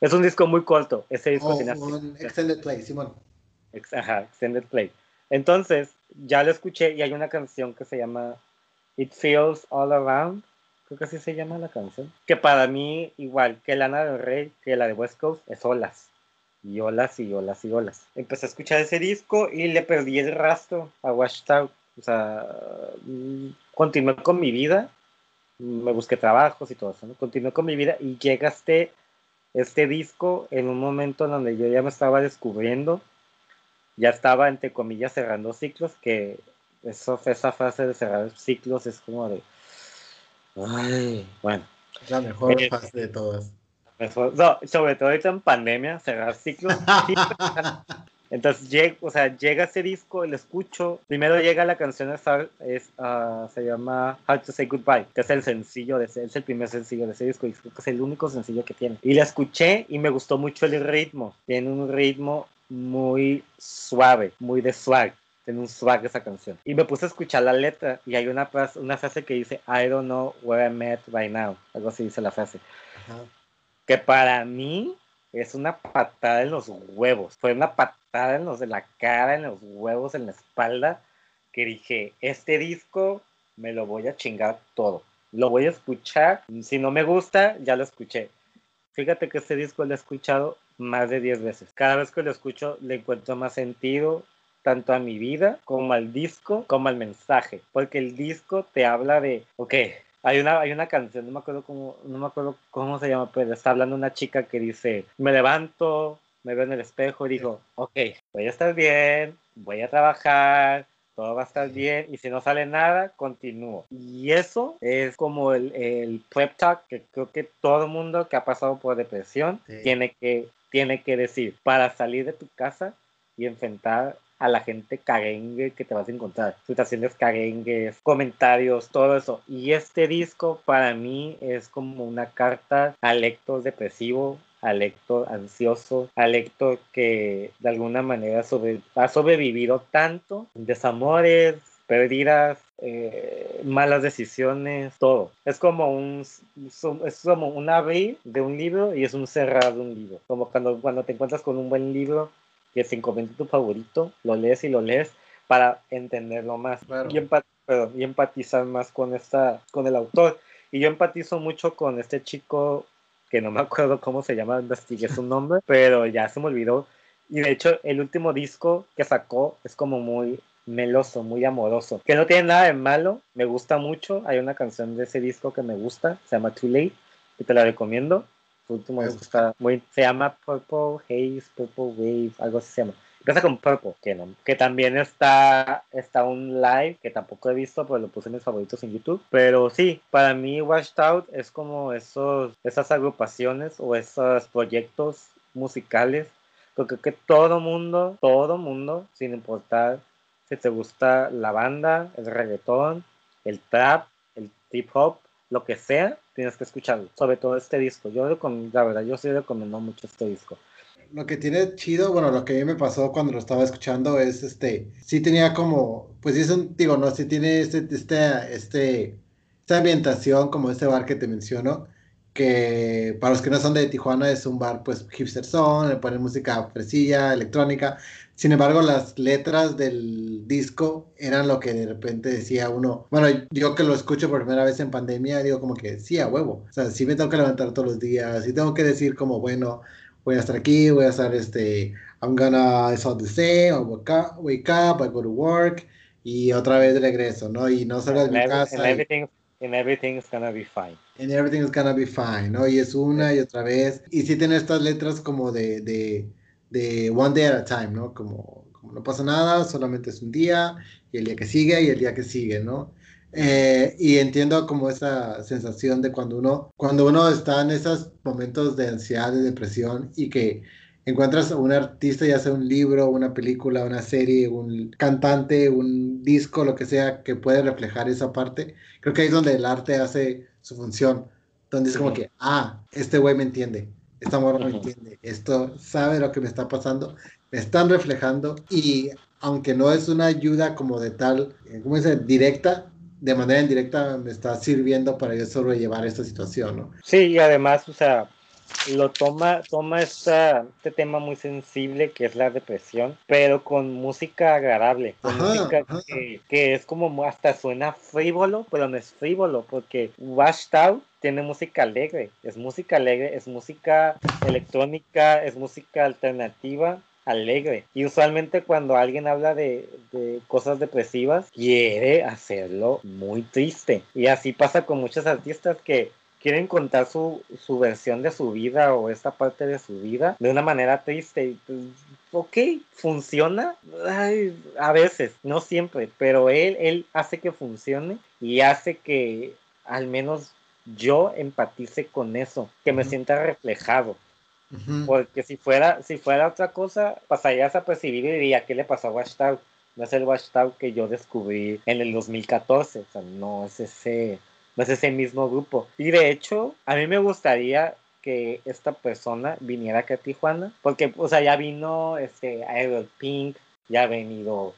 es un disco muy corto. Ese disco oh, un extended play, Simón. Ajá, extended play. Entonces, ya lo escuché y hay una canción que se llama It Feels All Around. Creo que así se llama la canción. Que para mí, igual que Lana del Rey, que la de West Coast, es olas. Y olas y olas y olas. Empecé a escuchar ese disco y le perdí el rastro a Washed. O sea, mm, continué con mi vida. Me busqué trabajos y todo eso. Continué con mi vida y llegaste este disco en un momento en donde yo ya me estaba descubriendo, ya estaba entre comillas cerrando ciclos, que eso, esa fase de cerrar ciclos es como de, ay, bueno. La mejor fase de todas. No, sobre todo ahorita en pandemia, cerrar ciclos. [laughs] Entonces llega, o sea, llega ese disco, lo escucho. Primero llega la canción es, uh, se llama How to Say Goodbye, que es el sencillo, de ese, es el primer sencillo de ese disco y creo que es el único sencillo que tiene. Y la escuché y me gustó mucho el ritmo. Tiene un ritmo muy suave, muy de swag. Tiene un swag esa canción. Y me puse a escuchar la letra y hay una una frase que dice I don't know where I'm at right now. Algo así dice la frase. Que para mí es una patada en los huevos. Fue una patada en los de la cara, en los huevos, en la espalda, que dije, este disco me lo voy a chingar todo. Lo voy a escuchar. Si no me gusta, ya lo escuché. Fíjate que este disco lo he escuchado más de 10 veces. Cada vez que lo escucho le encuentro más sentido, tanto a mi vida como al disco, como al mensaje. Porque el disco te habla de, ok, hay una, hay una canción, no me acuerdo cómo, no me acuerdo cómo se llama, pero está hablando una chica que dice, me levanto, me veo en el espejo y digo, ok, voy a estar bien, voy a trabajar, todo va a estar bien y si no sale nada, continúo. Y eso es como el, el prep talk que creo que todo mundo que ha pasado por depresión tiene, que, tiene que decir para salir de tu casa y enfrentar a la gente carengue que te vas a encontrar. Situaciones carengues, comentarios, todo eso. Y este disco para mí es como una carta al lector depresivo, al lector ansioso, al lector que de alguna manera ha sobrevivido tanto, desamores, pérdidas, eh, malas decisiones, todo. Es como un es como un abrir de un libro y es un cerrar de un libro. Como cuando, cuando te encuentras con un buen libro que se encomienda tu favorito, lo lees y lo lees para entenderlo más y, empatizar más con, esta, con el autor. Y yo empatizo mucho con este chico que no me acuerdo cómo se llama, investigué su nombre, [laughs] pero ya se me olvidó. Y de hecho, el último disco que sacó es como muy meloso, muy amoroso, que no tiene nada de malo, me gusta mucho. Hay una canción de ese disco que me gusta, se llama Too Late, y te la recomiendo. Su último disco está muy. Se llama Purple Haze, Purple Wave, algo así se llama. Empieza con Purple, que, no, que también está, está un live que tampoco he visto, pero lo puse en mis favoritos en YouTube. Pero sí, para mí Washed Out es como esos, esas agrupaciones o esos proyectos musicales. Porque que todo mundo, todo mundo, sin importar si te gusta la banda, el reggaetón, el trap, el hip hop, lo que sea, tienes que escucharlo. Sobre todo este disco. Yo la verdad, yo sí recomiendo mucho este disco. Lo que tiene chido, bueno, lo que a mí me pasó cuando lo estaba escuchando es este, sí tenía como, pues sí es un, digo, no, sí tiene este, este, este, esta ambientación como este bar que te menciono, que para los que no son de Tijuana es un bar pues hipster son, le ponen música fresilla, electrónica, sin embargo, las letras del disco eran lo que de repente decía uno. Bueno, yo que lo escucho por primera vez en pandemia, digo como que sí, a huevo. O sea, sí me tengo que levantar todos los días y tengo que decir como, bueno, voy a estar aquí, voy a estar este, I'm gonna, it's all the same, I'll wake up, wake up, I go to work y otra vez regreso, ¿no? Y no salgo de mi casa. And everything, and everything's gonna be fine. And everything's gonna be fine, ¿no? Y es una y otra vez. Y sí tiene estas letras como de, de de one day at a time, ¿no? Como, como, no pasa nada, solamente es un día, y el día que sigue, y el día que sigue, ¿no? Eh, y entiendo como esa sensación de cuando uno, cuando uno está en esos momentos de ansiedad, de depresión, y que encuentras a un artista, ya sea un libro, una película, una serie, un cantante, un disco, lo que sea, que puede reflejar esa parte, creo que ahí es donde el arte hace su función, donde es como que, ah, este güey me entiende, esta morra no entiende, esto sabe lo que me está pasando, me están reflejando y aunque no es una ayuda como de tal, eh, ¿cómo dice? Directa, de manera indirecta me está sirviendo para yo sobrellevar esta situación, ¿no? Sí, y además, o sea, lo toma, toma esta, este tema muy sensible que es la depresión, pero con música agradable, con música Que, que, es como hasta suena frívolo, pero no es frívolo, porque Washed Out tiene música alegre, es música alegre, es música electrónica, es música alternativa, alegre. Y usualmente cuando alguien habla de, de, cosas depresivas, quiere hacerlo muy triste. Y así pasa con muchos artistas que quieren contar su, su, versión de su vida o esta parte de su vida de una manera triste. Pues, ok, funciona a veces, no siempre, pero él, él hace que funcione y hace que al menos yo empatice con eso, que me sienta reflejado. Porque si fuera, si fuera otra cosa, pasarías a percibir y diría, ¿qué le pasó a Watchtower? No es el Watchtower que yo descubrí en el 2014, o sea, no es ese, es ese mismo grupo. Y de hecho, a mí me gustaría que esta persona viniera a Tijuana, porque, o sea, ya vino este Aero Pink, ya ha venido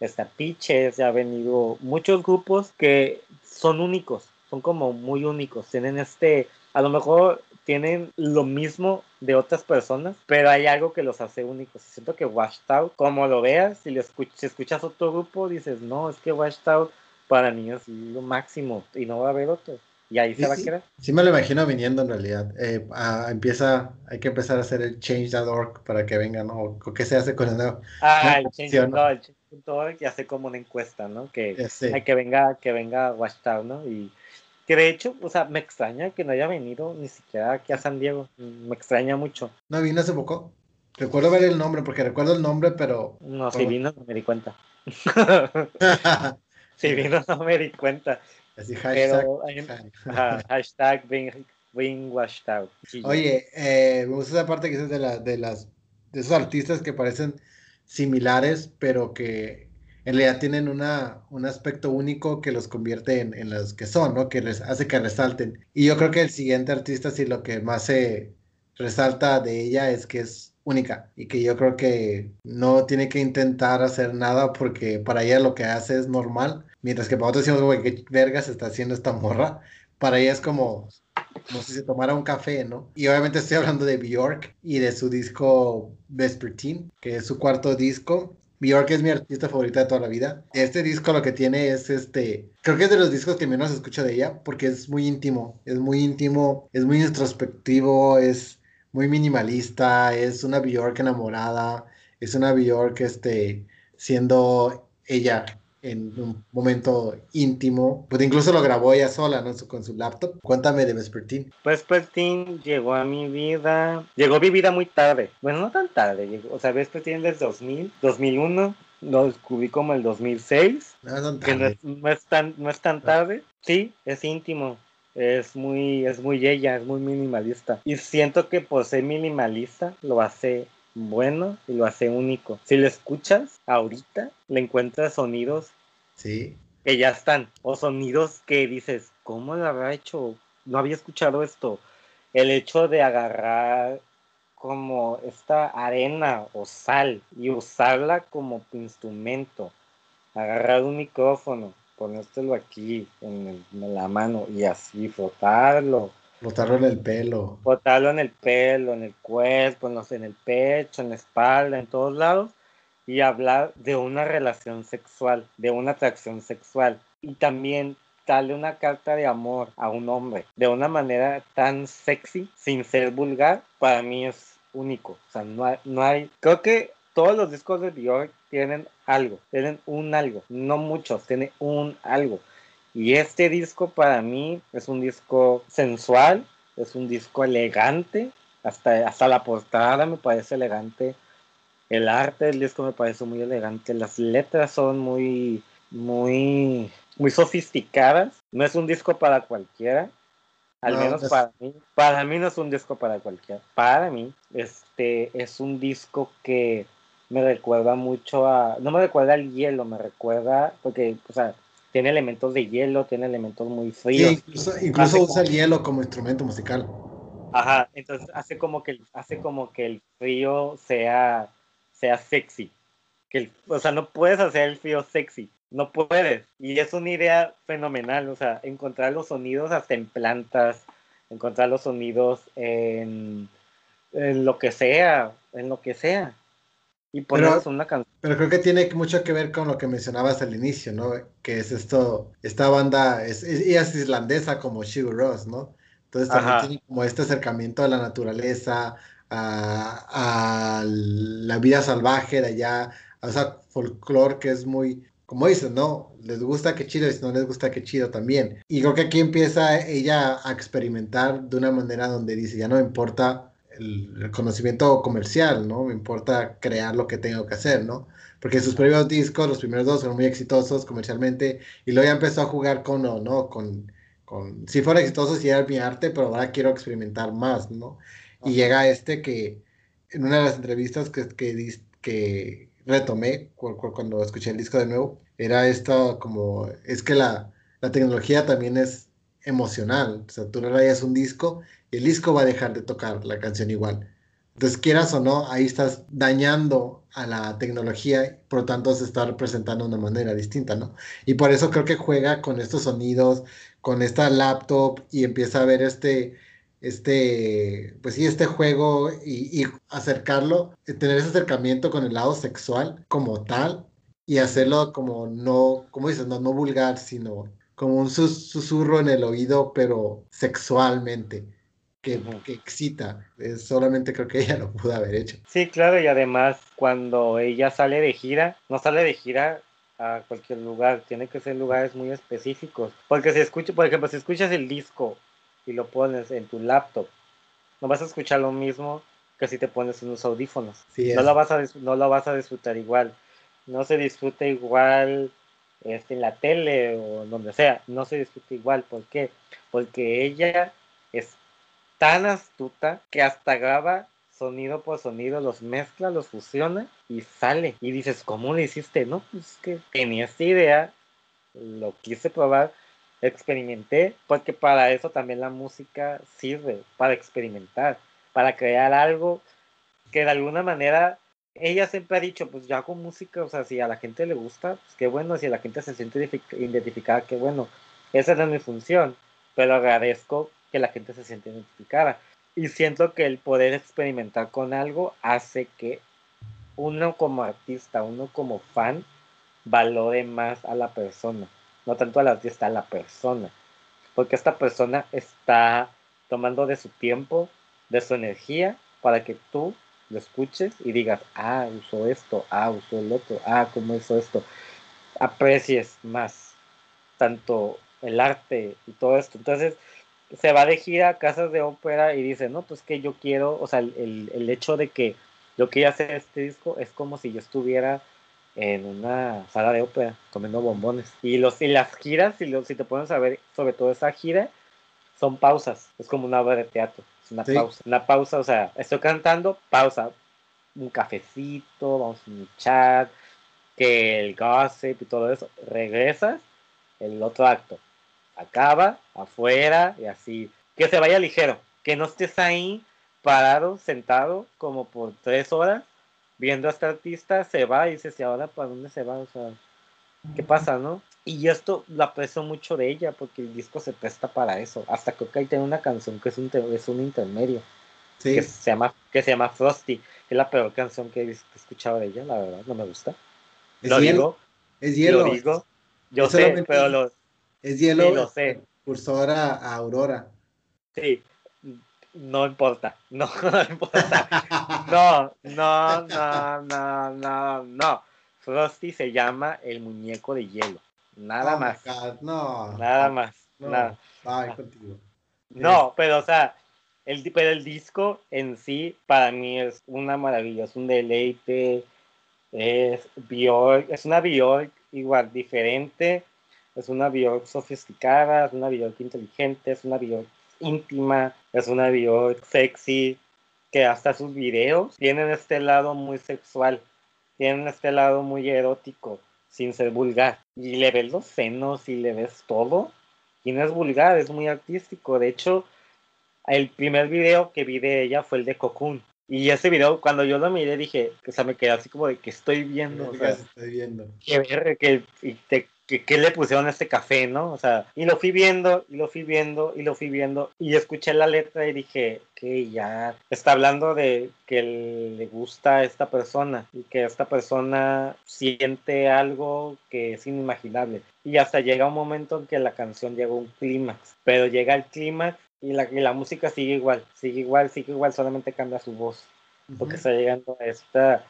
esta Pitches, ya ha venido muchos grupos que son únicos, son como muy únicos, tienen este, a lo mejor tienen lo mismo de otras personas, pero hay algo que los hace únicos. Siento que Washed Out, como lo veas, si, lo si escuchas otro grupo, dices, no, es que Washed Out para es lo máximo y no va a haber otro. Y ahí se va a quedar. Sí, me lo imagino viniendo en realidad. Eh, empieza, hay que empezar a hacer el change.org para que vengan, ¿no? ¿O qué se hace con el nuevo? Ah, el change.org ya hace como una encuesta, ¿no? Que hay que venga, que venga Washed Out, ¿no? Y que de hecho, o sea, me extraña que no haya venido ni siquiera aquí a San Diego. Me extraña mucho. ¿No vino hace poco? Recuerdo ver el nombre, porque recuerdo el nombre, pero... No, si vino no me di cuenta. [laughs] [laughs] [laughs] si vino no me di cuenta. Así, hashtag. hashtag [laughs] being, washed out. Oye, eh, me gusta esa parte que dices de, la, de, las, de esos artistas que parecen similares, pero que en realidad tienen una, un aspecto único que los convierte en, en, los que son, ¿no? Que les hace que resalten. Y yo creo que el siguiente artista, sí, lo que más se resalta de ella es que es única y que yo creo que no tiene que intentar hacer nada porque para ella lo que hace es normal, mientras que para otros decimos, güey, ¿qué vergas está haciendo esta morra? Para ella es como, sé si tomara un café, ¿no? Y obviamente estoy hablando de Bjork y de su disco Vespertine, que es su cuarto disco Bjork es mi artista favorita de toda la vida. Este disco lo que tiene es este. Creo que es de los discos que menos escucho de ella porque es muy íntimo. Es muy íntimo, es muy introspectivo, es muy minimalista. Es una Bjork enamorada. Es una Bjork este, siendo ella en un momento íntimo. Pues incluso lo grabó ella sola, ¿no? Con su laptop. Cuéntame de Vespertine. Vespertine llegó a mi vida, llegó a mi vida muy tarde. Bueno, no tan tarde, llegó, o sea, Vespertine desde 2000, 2001. Lo descubrí como el 2006. No, que no es, no es, tan, no es tan tarde. Sí, es íntimo es muy, es muy ella, es muy minimalista. Y siento que por ser minimalista lo hace bueno y lo hace único. Si lo escuchas ahorita, le encuentras sonidos sí. que ya están, o sonidos que dices, ¿cómo lo habrá hecho? No había escuchado esto. El hecho de agarrar como esta arena o sal y usarla como instrumento, agarrar un micrófono, ponértelo aquí en, en la mano y así frotarlo Botarlo en el pelo. Botarlo en el pelo, en el cuerpo, en, en el pecho, en la espalda, en todos lados. Y hablar de una relación sexual, de una atracción sexual. Y también darle una carta de amor a un hombre de una manera tan sexy, sin ser vulgar, para mí es único. O sea, no hay, no hay creo que todos los discos de Björk tienen algo, tienen un algo, no muchos, tienen un algo. Y este disco para mí es un disco sensual, es un disco elegante, hasta, hasta la portada me parece elegante, el arte del disco me parece muy elegante, las letras son muy, muy, muy sofisticadas, no es un disco para cualquiera, al menos para mí, para mí no es un disco para cualquiera, para mí este es un disco que me recuerda mucho a, no me recuerda al hielo, me recuerda, porque, o sea, tiene elementos de hielo, tiene elementos muy fríos. incluso, usa el hielo como instrumento musical. Ajá, entonces hace como que, hace como que el frío sea, sea sexy. Que o sea, no puedes hacer el frío sexy, no puedes. Y es una idea fenomenal, o sea, encontrar los sonidos hasta en plantas, encontrar los sonidos en, en lo que sea, en lo que sea y pero, una canción. Pero creo que tiene mucho que ver con lo que mencionabas al inicio, ¿no? Que es esto, esta banda, es, ella es islandesa como Shigur Ross, ¿no? Entonces también tiene como este acercamiento a la naturaleza, a, la vida salvaje de allá, a esa folclore que es muy, como dices, ¿no? Les gusta que chido y si no les gusta que chido también. Y creo que aquí empieza ella a experimentar de una manera donde dice, ya no me importa el, conocimiento comercial, ¿no? Me importa crear lo que tengo que hacer, ¿no? Porque sus primeros discos, los primeros dos, fueron muy exitosos comercialmente y luego ya empezó a jugar con, ¿no? Con, con, si fuera exitoso, si era mi arte, pero ahora quiero experimentar más, ¿no? Y llega este que en una de las entrevistas que, que, que retomé cuando escuché el disco de nuevo, era esto como, es que la, la tecnología también es emocional, o sea, tú le rayas un disco y el disco va a dejar de tocar la canción igual. Entonces, quieras o no, ahí estás dañando a la tecnología, por lo tanto se está representando de una manera distinta, ¿no? Y por eso creo que juega con estos sonidos, con esta laptop y empieza a ver este, este, pues sí, este juego y, acercarlo, eh, tener ese acercamiento con el lado sexual como tal y hacerlo como no, como dices, no, no vulgar, sino como un susurro en el oído, pero sexualmente. Que, que, excita. solamente creo que ella lo pudo haber hecho. Sí, claro, y además cuando ella sale de gira, no sale de gira a cualquier lugar, tiene que ser lugares muy específicos. Porque si escuchas, por ejemplo, si escuchas el disco y lo pones en tu laptop, no vas a escuchar lo mismo que si te pones unos audífonos. no, lo vas a, no lo vas a disfrutar igual. No se disfruta igual este, en la tele o donde sea. No se disfruta igual. ¿Por qué? Porque ella es tan astuta que hasta graba sonido por sonido, los mezcla, los fusiona y sale. Y dices, ¿cómo lo hiciste? No, pues que tenía esta idea, lo quise probar, experimenté, porque para eso también la música sirve, para experimentar, para crear algo que de alguna manera ella siempre ha dicho, pues yo hago música, o sea, si a la gente le gusta, pues qué bueno, si a la gente se siente identificada, qué bueno, esa es mi función, pero agradezco que la gente se siente identificada. Y siento que el poder experimentar con algo hace que uno como artista, uno como fan, valore más a la persona. No tanto al artista, a la persona. Porque esta persona está tomando de su tiempo, de su energía, para que tú lo escuches y digas, ah, usó esto, ah, usó el otro, ah, cómo hizo esto. Aprecies más tanto el arte y todo esto. Entonces, se va de gira a casas de ópera y dice, no, pues que yo quiero, o sea, el, el hecho de que yo quiera hacer este disco es como si yo estuviera en una sala de ópera comiendo bombones. Y, los, y las giras, si, si te pones a ver sobre todo esa gira, son pausas, es como una obra de teatro, es una pausa, una pausa, o sea, estoy cantando, pausa, un cafecito, vamos a un chat, que el gossip y todo eso, regresas, el otro acto, acaba, afuera y así. Que se vaya ligero, que no estés ahí parado, sentado, como por tres horas, viendo a este artista, se va y dices, ¿y ahora para dónde se va? O sea, ¿qué pasa, no? Y esto lo aprecio mucho de ella, porque el disco se presta para eso. Hasta creo que ahí tiene una canción que es un, es un intermedio. Que, se llama, que se llama Frosty. Es la peor canción que he escuchado de ella, la verdad, no me gusta. Es lo hielo. digo. Es hielo. Lo digo. Yo sé, pero lo, es hielo. lo sé. Cursora a Aurora. Sí, no importa. [laughs] No, no importa. [laughs] No, no, no, no, no, no. Frosty se llama el muñeco de hielo. Nada oh más. no. Nada más. No. Nada. Ay, contigo. No, pero o sea, el, pero el disco en sí para mí es una maravilla, es un deleite, es Bjork, es una Bjork igual diferente, es una Bjork sofisticada, es una Bjork inteligente, es una Bjork íntima, es una Bjork sexy, que hasta sus videos tienen este lado muy sexual, tienen este lado muy erótico, sin ser vulgar. Y le ves los senos y le ves todo, y no es vulgar, es muy artístico. De hecho, el primer video que vi de ella fue el de Cocoon. Y ese video, cuando yo lo miré, dije, o sea, me quedé así como de que estoy viendo. O sea, estoy viendo. Que, que, te, que, le pusieron a este café, ¿no? O sea, y lo fui viendo, y lo fui viendo, y lo fui viendo, y escuché la letra y dije, que ya está hablando de que le gusta a esta persona y que esta persona siente algo que es inimaginable. Y hasta llega un momento en que la canción llega a un clímax, pero llega el clímax y la, y la música sigue igual, sigue igual, sigue igual, solamente cambia su voz, porque está llegando a esta,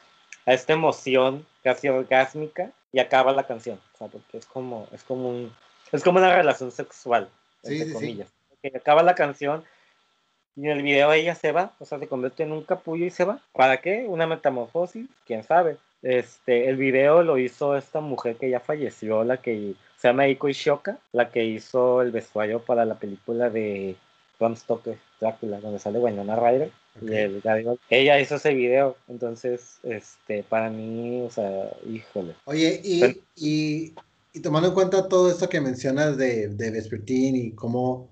a esta emoción casi orgásmica y acaba la canción, o sea, porque es como, es como un, es como una relación sexual, entre comillas. acaba la canción y en el video ella se va, o sea, se convierte en un capullo y se va. ¿Para qué? Una metamorfosis, quién sabe. Este, el video lo hizo esta mujer que ya falleció, la que se llama Iko Ishoka, la que hizo el vestuario para la película de Bram Stoker, Drácula, donde sale Winona Ryder. Y el, ella hizo ese video, entonces, este, para mí, o sea, híjole. Oye, y, y, tomando en cuenta todo esto que mencionas de, de Vespertine y cómo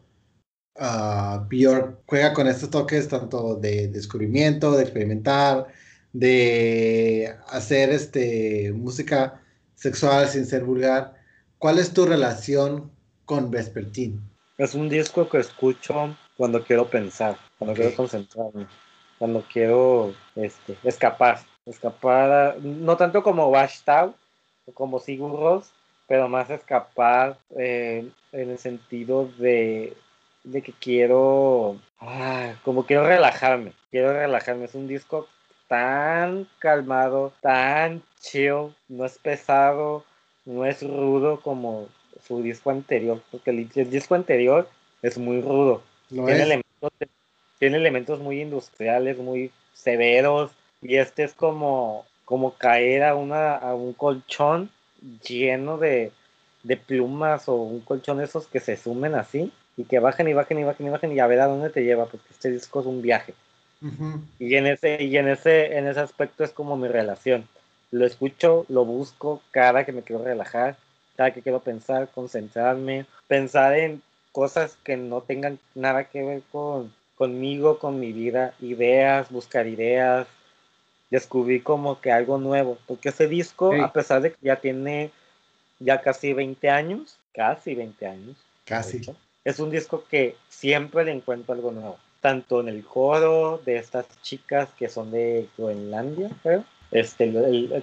uh, Björk juega con estos toques tanto de descubrimiento, de experimentar, de hacer este, música sexual sin ser vulgar, ¿cuál es tu relación con Vespertine? Es un disco que escucho cuando quiero pensar, cuando quiero concentrarme, cuando quiero este, escapar, escapar, no tanto como Out o como Sigur pero más escapar eh, en el sentido de, de que quiero, ah, como quiero relajarme, quiero relajarme. Es un disco tan calmado, tan chill, no es pesado, no es rudo como su disco anterior, porque el, disco anterior es muy rudo. Tiene, Elementos, tiene elementos muy industriales, muy severos, y este es como, como caer a, una, a un colchón lleno de, de plumas o un colchón esos que se sumen así y que bajen y bajen y bajen y bajen y a ver a dónde te lleva, porque este disco es un viaje. Y en ese, y en ese, en ese aspecto es como mi relación. Lo escucho, lo busco cada que me quiero relajar, cada que quiero pensar, concentrarme, pensar en cosas que no tengan nada que ver con conmigo, con mi vida, ideas, buscar ideas, descubrí como que algo nuevo, porque ese disco, a pesar de que ya tiene ya casi 20 años, casi 20 años, casi. es un disco que siempre le encuentro algo nuevo tanto en el coro de estas chicas que son de Groenlandia, creo, este,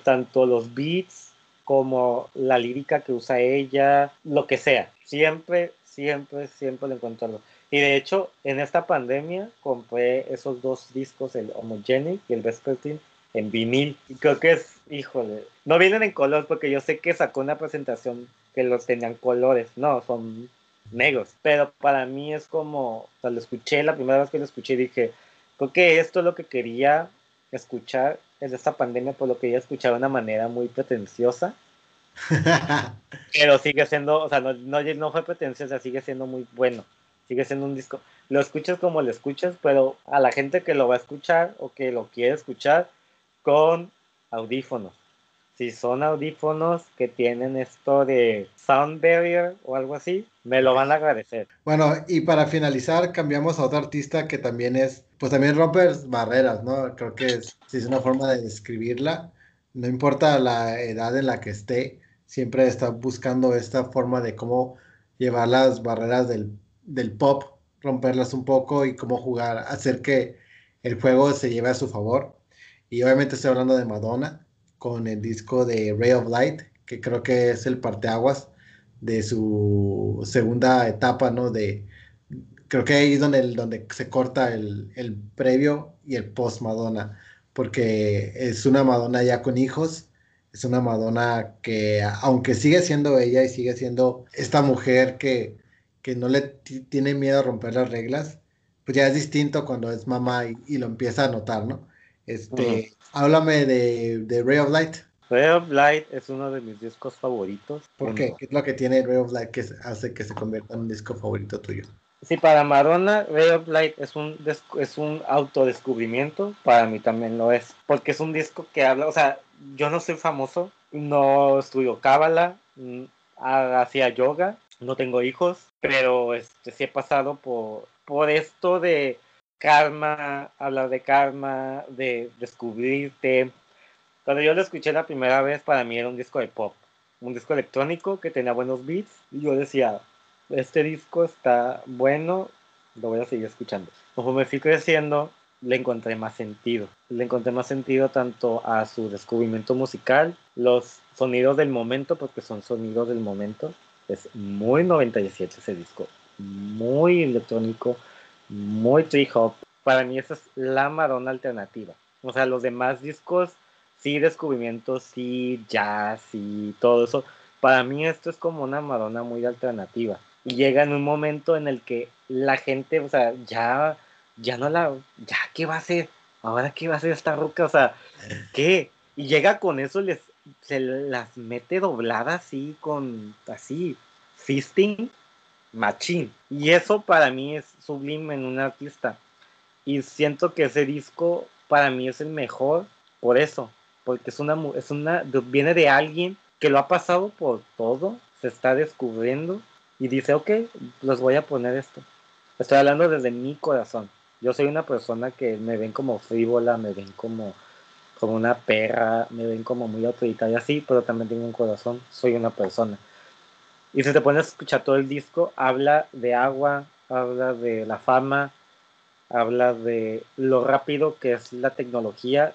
tanto los beats como la lírica que usa ella, lo que sea, siempre, siempre, siempre le encuentro algo. Y de hecho, en esta pandemia compré esos dos discos, el Homogenic y el Vespertine, en vinil. Y creo que es, híjole, no vienen en color porque yo sé que sacó una presentación que los tenían colores, no, son negros. Pero para mí es como, o sea, lo escuché, la primera vez que lo escuché dije, creo que esto es lo que quería escuchar en esta pandemia, por lo que quería escuchar de una manera muy pretenciosa. [laughs] pero sigue siendo, o sea, no, no, no fue pretenciosa, sigue siendo muy bueno. Sigue siendo un disco. Lo escuchas como lo escuchas, pero a la gente que lo va a escuchar o que lo quiere escuchar con audífonos si son audífonos que tienen esto de sound barrier o algo así, me lo van a agradecer. Bueno, y para finalizar, cambiamos a otro artista que también es, pues también rompe barreras, ¿no? Creo que es, es una forma de describirla, no importa la edad en la que esté, siempre está buscando esta forma de cómo llevar las barreras del, del pop, romperlas un poco y cómo jugar, hacer que el juego se lleve a su favor. Y obviamente estoy hablando de Madonna con el disco de Ray of Light, que creo que es el parteaguas de su segunda etapa, ¿no? De, creo que ahí es donde, donde se corta el, el previo y el post Madonna, porque es una Madonna ya con hijos, es una Madonna que, aunque sigue siendo ella y sigue siendo esta mujer que, que no le tiene miedo a romper las reglas, pues ya es distinto cuando es mamá y, lo empieza a notar, ¿no? Este, Háblame de, Ray of Light. Ray of Light es uno de mis discos favoritos. ¿Por qué? ¿Qué es lo que tiene Ray of Light que hace que se convierta en un disco favorito tuyo? Sí, para Madonna, Ray of Light es un, es un autodescubrimiento, para mí también lo es, porque es un disco que habla, o sea, yo no soy famoso, no estudio cábala, hacía yoga, no tengo hijos, pero este, sí he pasado por, por esto de karma, hablar de karma, de descubrirte. Cuando yo lo escuché la primera vez, para mí era un disco de pop, un disco electrónico que tenía buenos beats. Y yo decía, este disco está bueno, lo voy a seguir escuchando. Como me fui creciendo, le encontré más sentido. Le encontré más sentido tanto a su descubrimiento musical, los sonidos del momento, porque son sonidos del momento. Es muy 97 ese disco, muy electrónico, muy tree hop. Para mí esa es la Madonna alternativa. O sea, los demás discos, sí, descubrimientos, sí, jazz y todo eso. Para mí esto es como una Madonna muy alternativa. Y llega en un momento en el que la gente, o sea, ya, ya no la, ya, ¿qué va a hacer? Ahora, ¿qué va a hacer esta ruca? O sea, ¿qué? Y llega con eso, les, se las mete dobladas así, con así, fisting, machín. Y eso para mí es sublime en un artista. Y siento que ese disco para mí es el mejor por eso, porque es una, es una, viene de alguien que lo ha pasado por todo, se está descubriendo y dice, ok, los voy a poner esto. Estoy hablando desde mi corazón. Yo soy una persona que me ven como frívola, me ven como, como una perra, me ven como muy autoritaria, sí, pero también tengo un corazón, soy una persona. Y si te pones a escuchar todo el disco, habla de agua, habla de la fama, habla de lo rápido que es la tecnología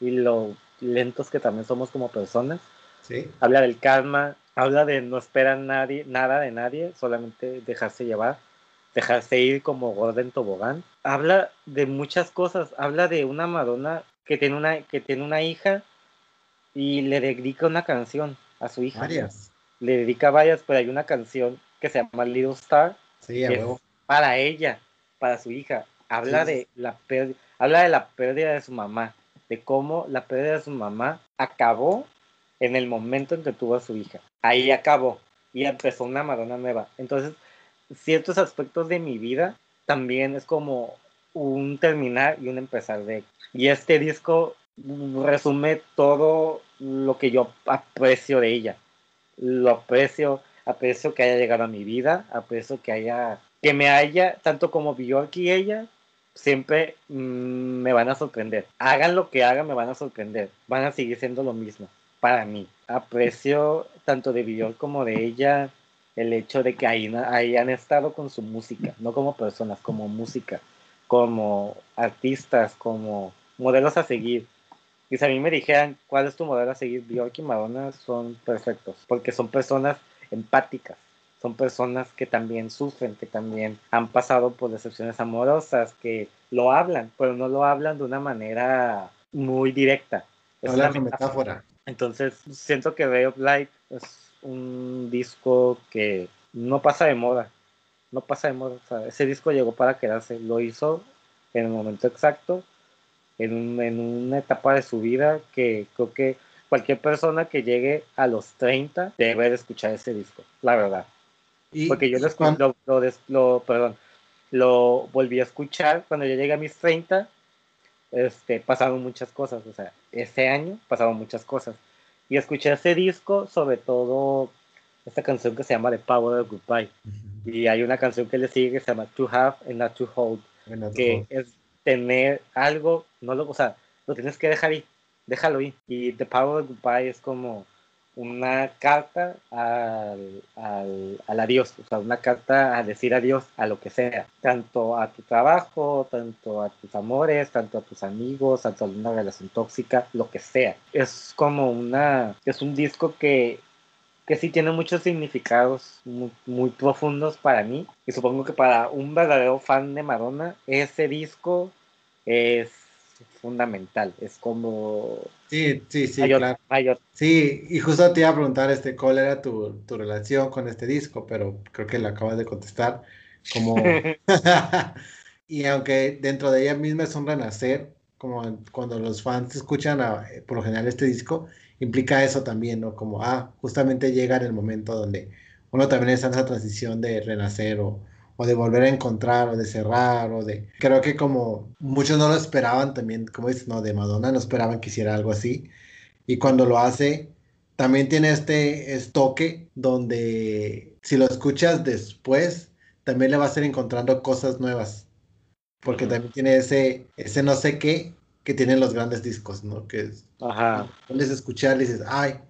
y lo lentos que también somos como personas. Sí. Habla del karma, habla de no esperar nadie, nada de nadie, solamente dejarse llevar, dejarse ir como Gordon Tobogán. Habla de muchas cosas, habla de una Madonna que tiene una, que tiene una hija y le dedica una canción a su hija. Varias. Le dedica varias, pero hay una canción que se llama Little Star. Sí. Para ella, para su hija. Habla Sí. de la pérdida, habla de la pérdida de su mamá, de cómo la pérdida de su mamá acabó en el momento en que tuvo a su hija. Ahí acabó y empezó una Madonna nueva. Entonces, ciertos aspectos de mi vida también es como un terminar y un empezar de. Y este disco resume todo lo que yo aprecio de ella. Lo aprecio, aprecio que haya llegado a mi vida, aprecio que haya, que me haya, tanto como Bjork y ella, siempre mm, me van a sorprender. Hagan lo que hagan, me van a sorprender. Van a seguir siendo lo mismo para mí. Aprecio tanto de Bjork como de ella el hecho de que ahí, ahí han estado con su música, no como personas, como música, como artistas, como modelos a seguir. Y si a mí me dijeran cuál es tu modelo a seguir, Bjork y Madonna son perfectos, porque son personas empáticas, son personas que también sufren, que también han pasado por decepciones amorosas, que lo hablan, pero no lo hablan de una manera muy directa. Es una metáfora. metáfora. Entonces, siento que Ray of Light es un disco que no pasa de moda. No pasa de moda. O sea, ese disco llegó para quedarse. Lo hizo en el momento exacto, en, un- en una etapa de su vida que creo que cualquier persona que llegue a los 30 debe de escuchar ese disco, la verdad. Y, Porque yo y lo, lo, lo lo- perdón, lo volví a escuchar cuando yo llegué a mis 30. Este, pasaron muchas cosas, o sea, ese año pasaron muchas cosas. Y escuché ese disco, sobre todo esta canción que se llama The Power of Goodbye. Y hay una canción que le sigue que se llama To Have and Not To Hold, que es tener algo, no lo, o sea, lo tienes que dejar ir, déjalo ir. Y The Power of Goodbye es como una carta al, al, adiós, o sea, una carta a decir adiós a lo que sea, tanto a tu trabajo, tanto a tus amores, tanto a tus amigos, tanto a una relación tóxica, lo que sea. Es como una, es un disco que, que sí tiene muchos significados muy, muy profundos para mí, y supongo que para un verdadero fan de Madonna, ese disco es fundamental, es como Sí, sí, sí, mayor, claro. mayor Sí, y justo te iba a preguntar este, cuál era tu, tu relación con este disco, pero creo que lo acabas de contestar. Como... [laughs] [laughs] y aunque dentro de ella misma es un renacer, como cuando los fans escuchan a- por lo general este disco, implica eso también, ¿no? Como, ah, justamente llega en el momento donde uno también está en esa transición de renacer o, o de volver a encontrar o de cerrar o de... Creo que como muchos no lo esperaban también, como dices, no, de Madonna no esperaban que hiciera algo así. Y cuando lo hace, también tiene este estoque donde si lo escuchas después, también le vas a ir encontrando cosas nuevas. Porque Ujú. también tiene ese, ese no sé qué que tienen los grandes discos, ¿no? Que es- Ajá. a escuchar dices, ay,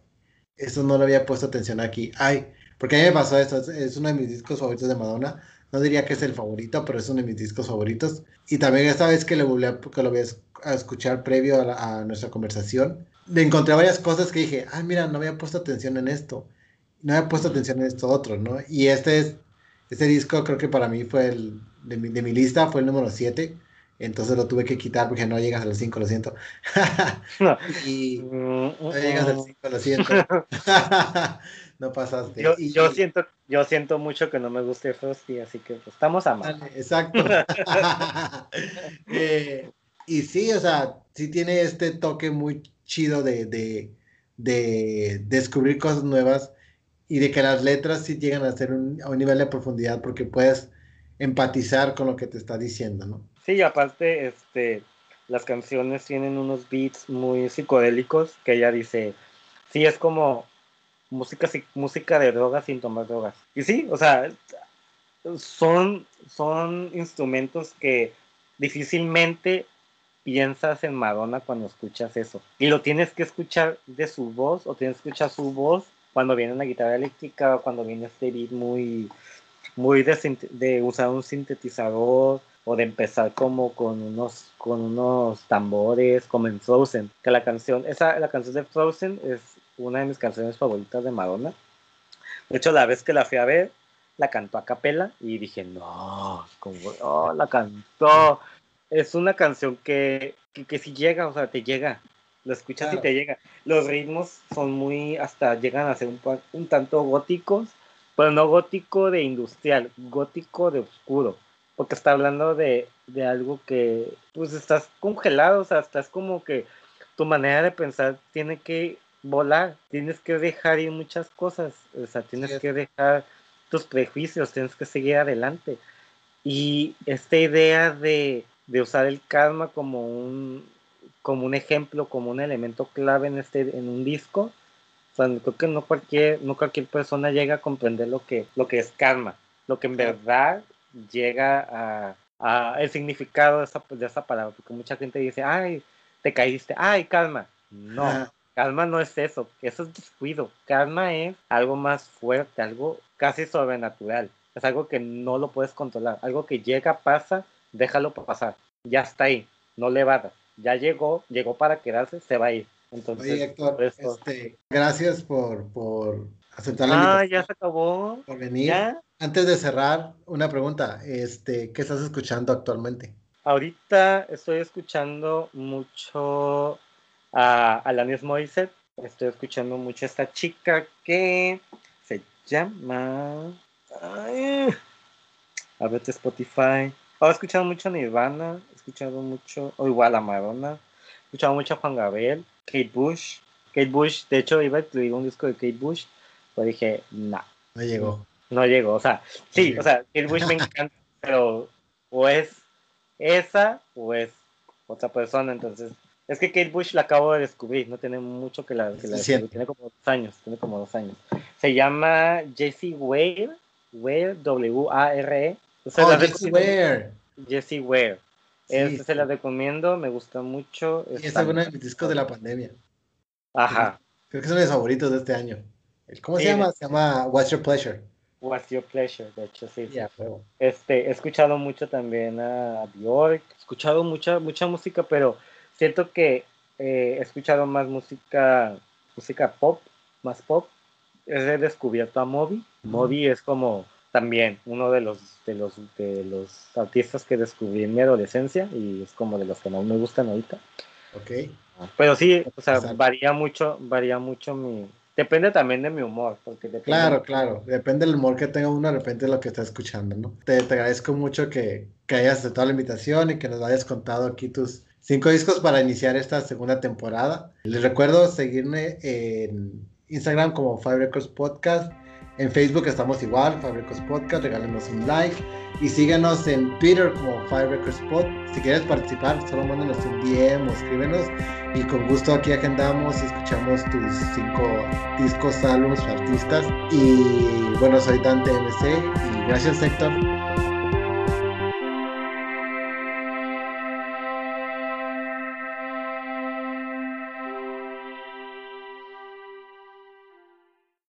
eso no le había puesto atención aquí, ay, porque a mí me pasó eso, es, es uno de mis discos favoritos de Madonna, no diría que es el favorito, pero es uno de mis discos favoritos, y también esta vez que lo volví a, que lo voy a es- a escuchar previo a, la- a nuestra conversación, le encontré varias cosas que dije, ay, mira, no había puesto atención en esto, no había puesto atención en esto otro, ¿no? Y este es, este disco creo que para mí fue el, de mi, de mi lista, fue el número 7, entonces lo tuve que quitar porque no llegas a los 5, lo siento. [laughs] No. y, Mm, no llegas al mm. 5, lo siento. [laughs] [laughs] no pasaste. Yo, Y- yo siento, yo siento mucho que no me guste Frosty, así que pues, estamos a mano. Exacto. [laughs] Eh, y sí, o sea, sí tiene este toque muy chido de, de, de descubrir cosas nuevas y de que las letras sí llegan a ser un, a un nivel de profundidad porque puedes empatizar con lo que te está diciendo, ¿no? Sí, aparte, este, las canciones tienen unos beats muy psicodélicos que ella dice, sí, es como música, música de drogas sin tomar drogas. Y sí, o sea, son, son instrumentos que difícilmente piensas en Madonna cuando escuchas eso. Y lo tienes que escuchar de su voz o tienes que escuchar su voz cuando viene una guitarra eléctrica o cuando viene este beat muy, muy de, usar un sintetizador o de empezar como con unos, con unos tambores como en Frozen. Que la canción, esa, la canción de Frozen es una de mis canciones favoritas de Madonna. De hecho, la vez que la fui a ver, la cantó a capela y dije, no, como, oh, la cantó. Es una canción que, que, si llega, o sea, te llega. Lo escuchas y te llega. Los ritmos son muy, hasta llegan a ser un, un tanto góticos, pero no gótico de industrial, gótico de oscuro. Porque está hablando de, de algo que, pues estás congelado, o sea, estás como que tu manera de pensar tiene que volar, tienes que dejar ir muchas cosas, o sea, tienes que dejar tus prejuicios, tienes que seguir adelante. Y esta idea de, de, usar el karma como un, como un ejemplo, como un elemento clave en, este, en un disco, o sea, creo que no cualquier, no cualquier persona llega a comprender lo que, lo que es karma, lo que en verdad llega a, a el significado de esa, de esa palabra, porque mucha gente dice, ay, te caíste, ay, calma. No, Calma no es eso, eso es descuido. Calma es algo más fuerte, algo casi sobrenatural. Es algo que no lo puedes controlar. Algo que llega, pasa, déjalo pasar. Ya está ahí, no le vadas. Ya llegó, llegó para quedarse, se va a ir. Entonces, Oye, Héctor, este, gracias por, por aceptar la ah, ya se acabó. Por venir. Antes de cerrar, una pregunta. Este, ¿Qué estás escuchando actualmente? Ahorita estoy escuchando mucho a Alanis Morissette. Estoy escuchando mucho a esta chica que se llama. Ay, a ver, Spotify. he escuchado mucho a Nirvana, he escuchado mucho, o igual a Madonna, he escuchado mucho a Juan Gabriel, Kate Bush. Kate Bush, de hecho, iba a incluir un disco de Kate Bush, pero dije, no. No llegó. No llegó, o sea, sí, o sea, Kate Bush me encanta, [laughs] pero o es esa o es otra persona, entonces es que Kate Bush la acabo de descubrir, no tiene mucho que la, que la tiene como dos años, tiene como dos años. Se llama Jessie Ware, Ware, W-A-R-E. Oh, Jessie Ware. Jessie Ware. se la recomiendo, me gusta mucho. Es, es uno de mis discos de la pandemia. Ajá. Creo que son mis favoritos de este año. ¿Cómo se llama? Se llama What's Your Pleasure. What's Your Pleasure, de hecho, sí. este, he escuchado mucho también a Bjork, he escuchado mucha, mucha música, pero siento que eh, he escuchado más música, música pop, más pop. He descubierto a Moby. Moby es como también uno de los, de los, de los artistas que descubrí en mi adolescencia y es como de los que más me gustan ahorita. Ok. Pero sí, o sea, varía mucho, varía mucho mi, Depende también de mi humor. Porque claro, claro. Depende del humor que tenga uno, de repente de lo que está escuchando, ¿no? Te, te agradezco mucho que, que, hayas aceptado la invitación y que nos hayas contado aquí tus, Cinco discos para iniciar esta segunda temporada. Les recuerdo seguirme en Instagram como Five Records Podcast. En Facebook estamos igual, Five Records Podcast. Regálenos un like. Y síganos en Twitter como Five Records Pod. Si quieres participar, solo mándanos un DM o escríbenos. Y con gusto aquí agendamos y escuchamos tus cinco discos, álbumes artistas. Y bueno, soy Dante MC. Y gracias, Héctor.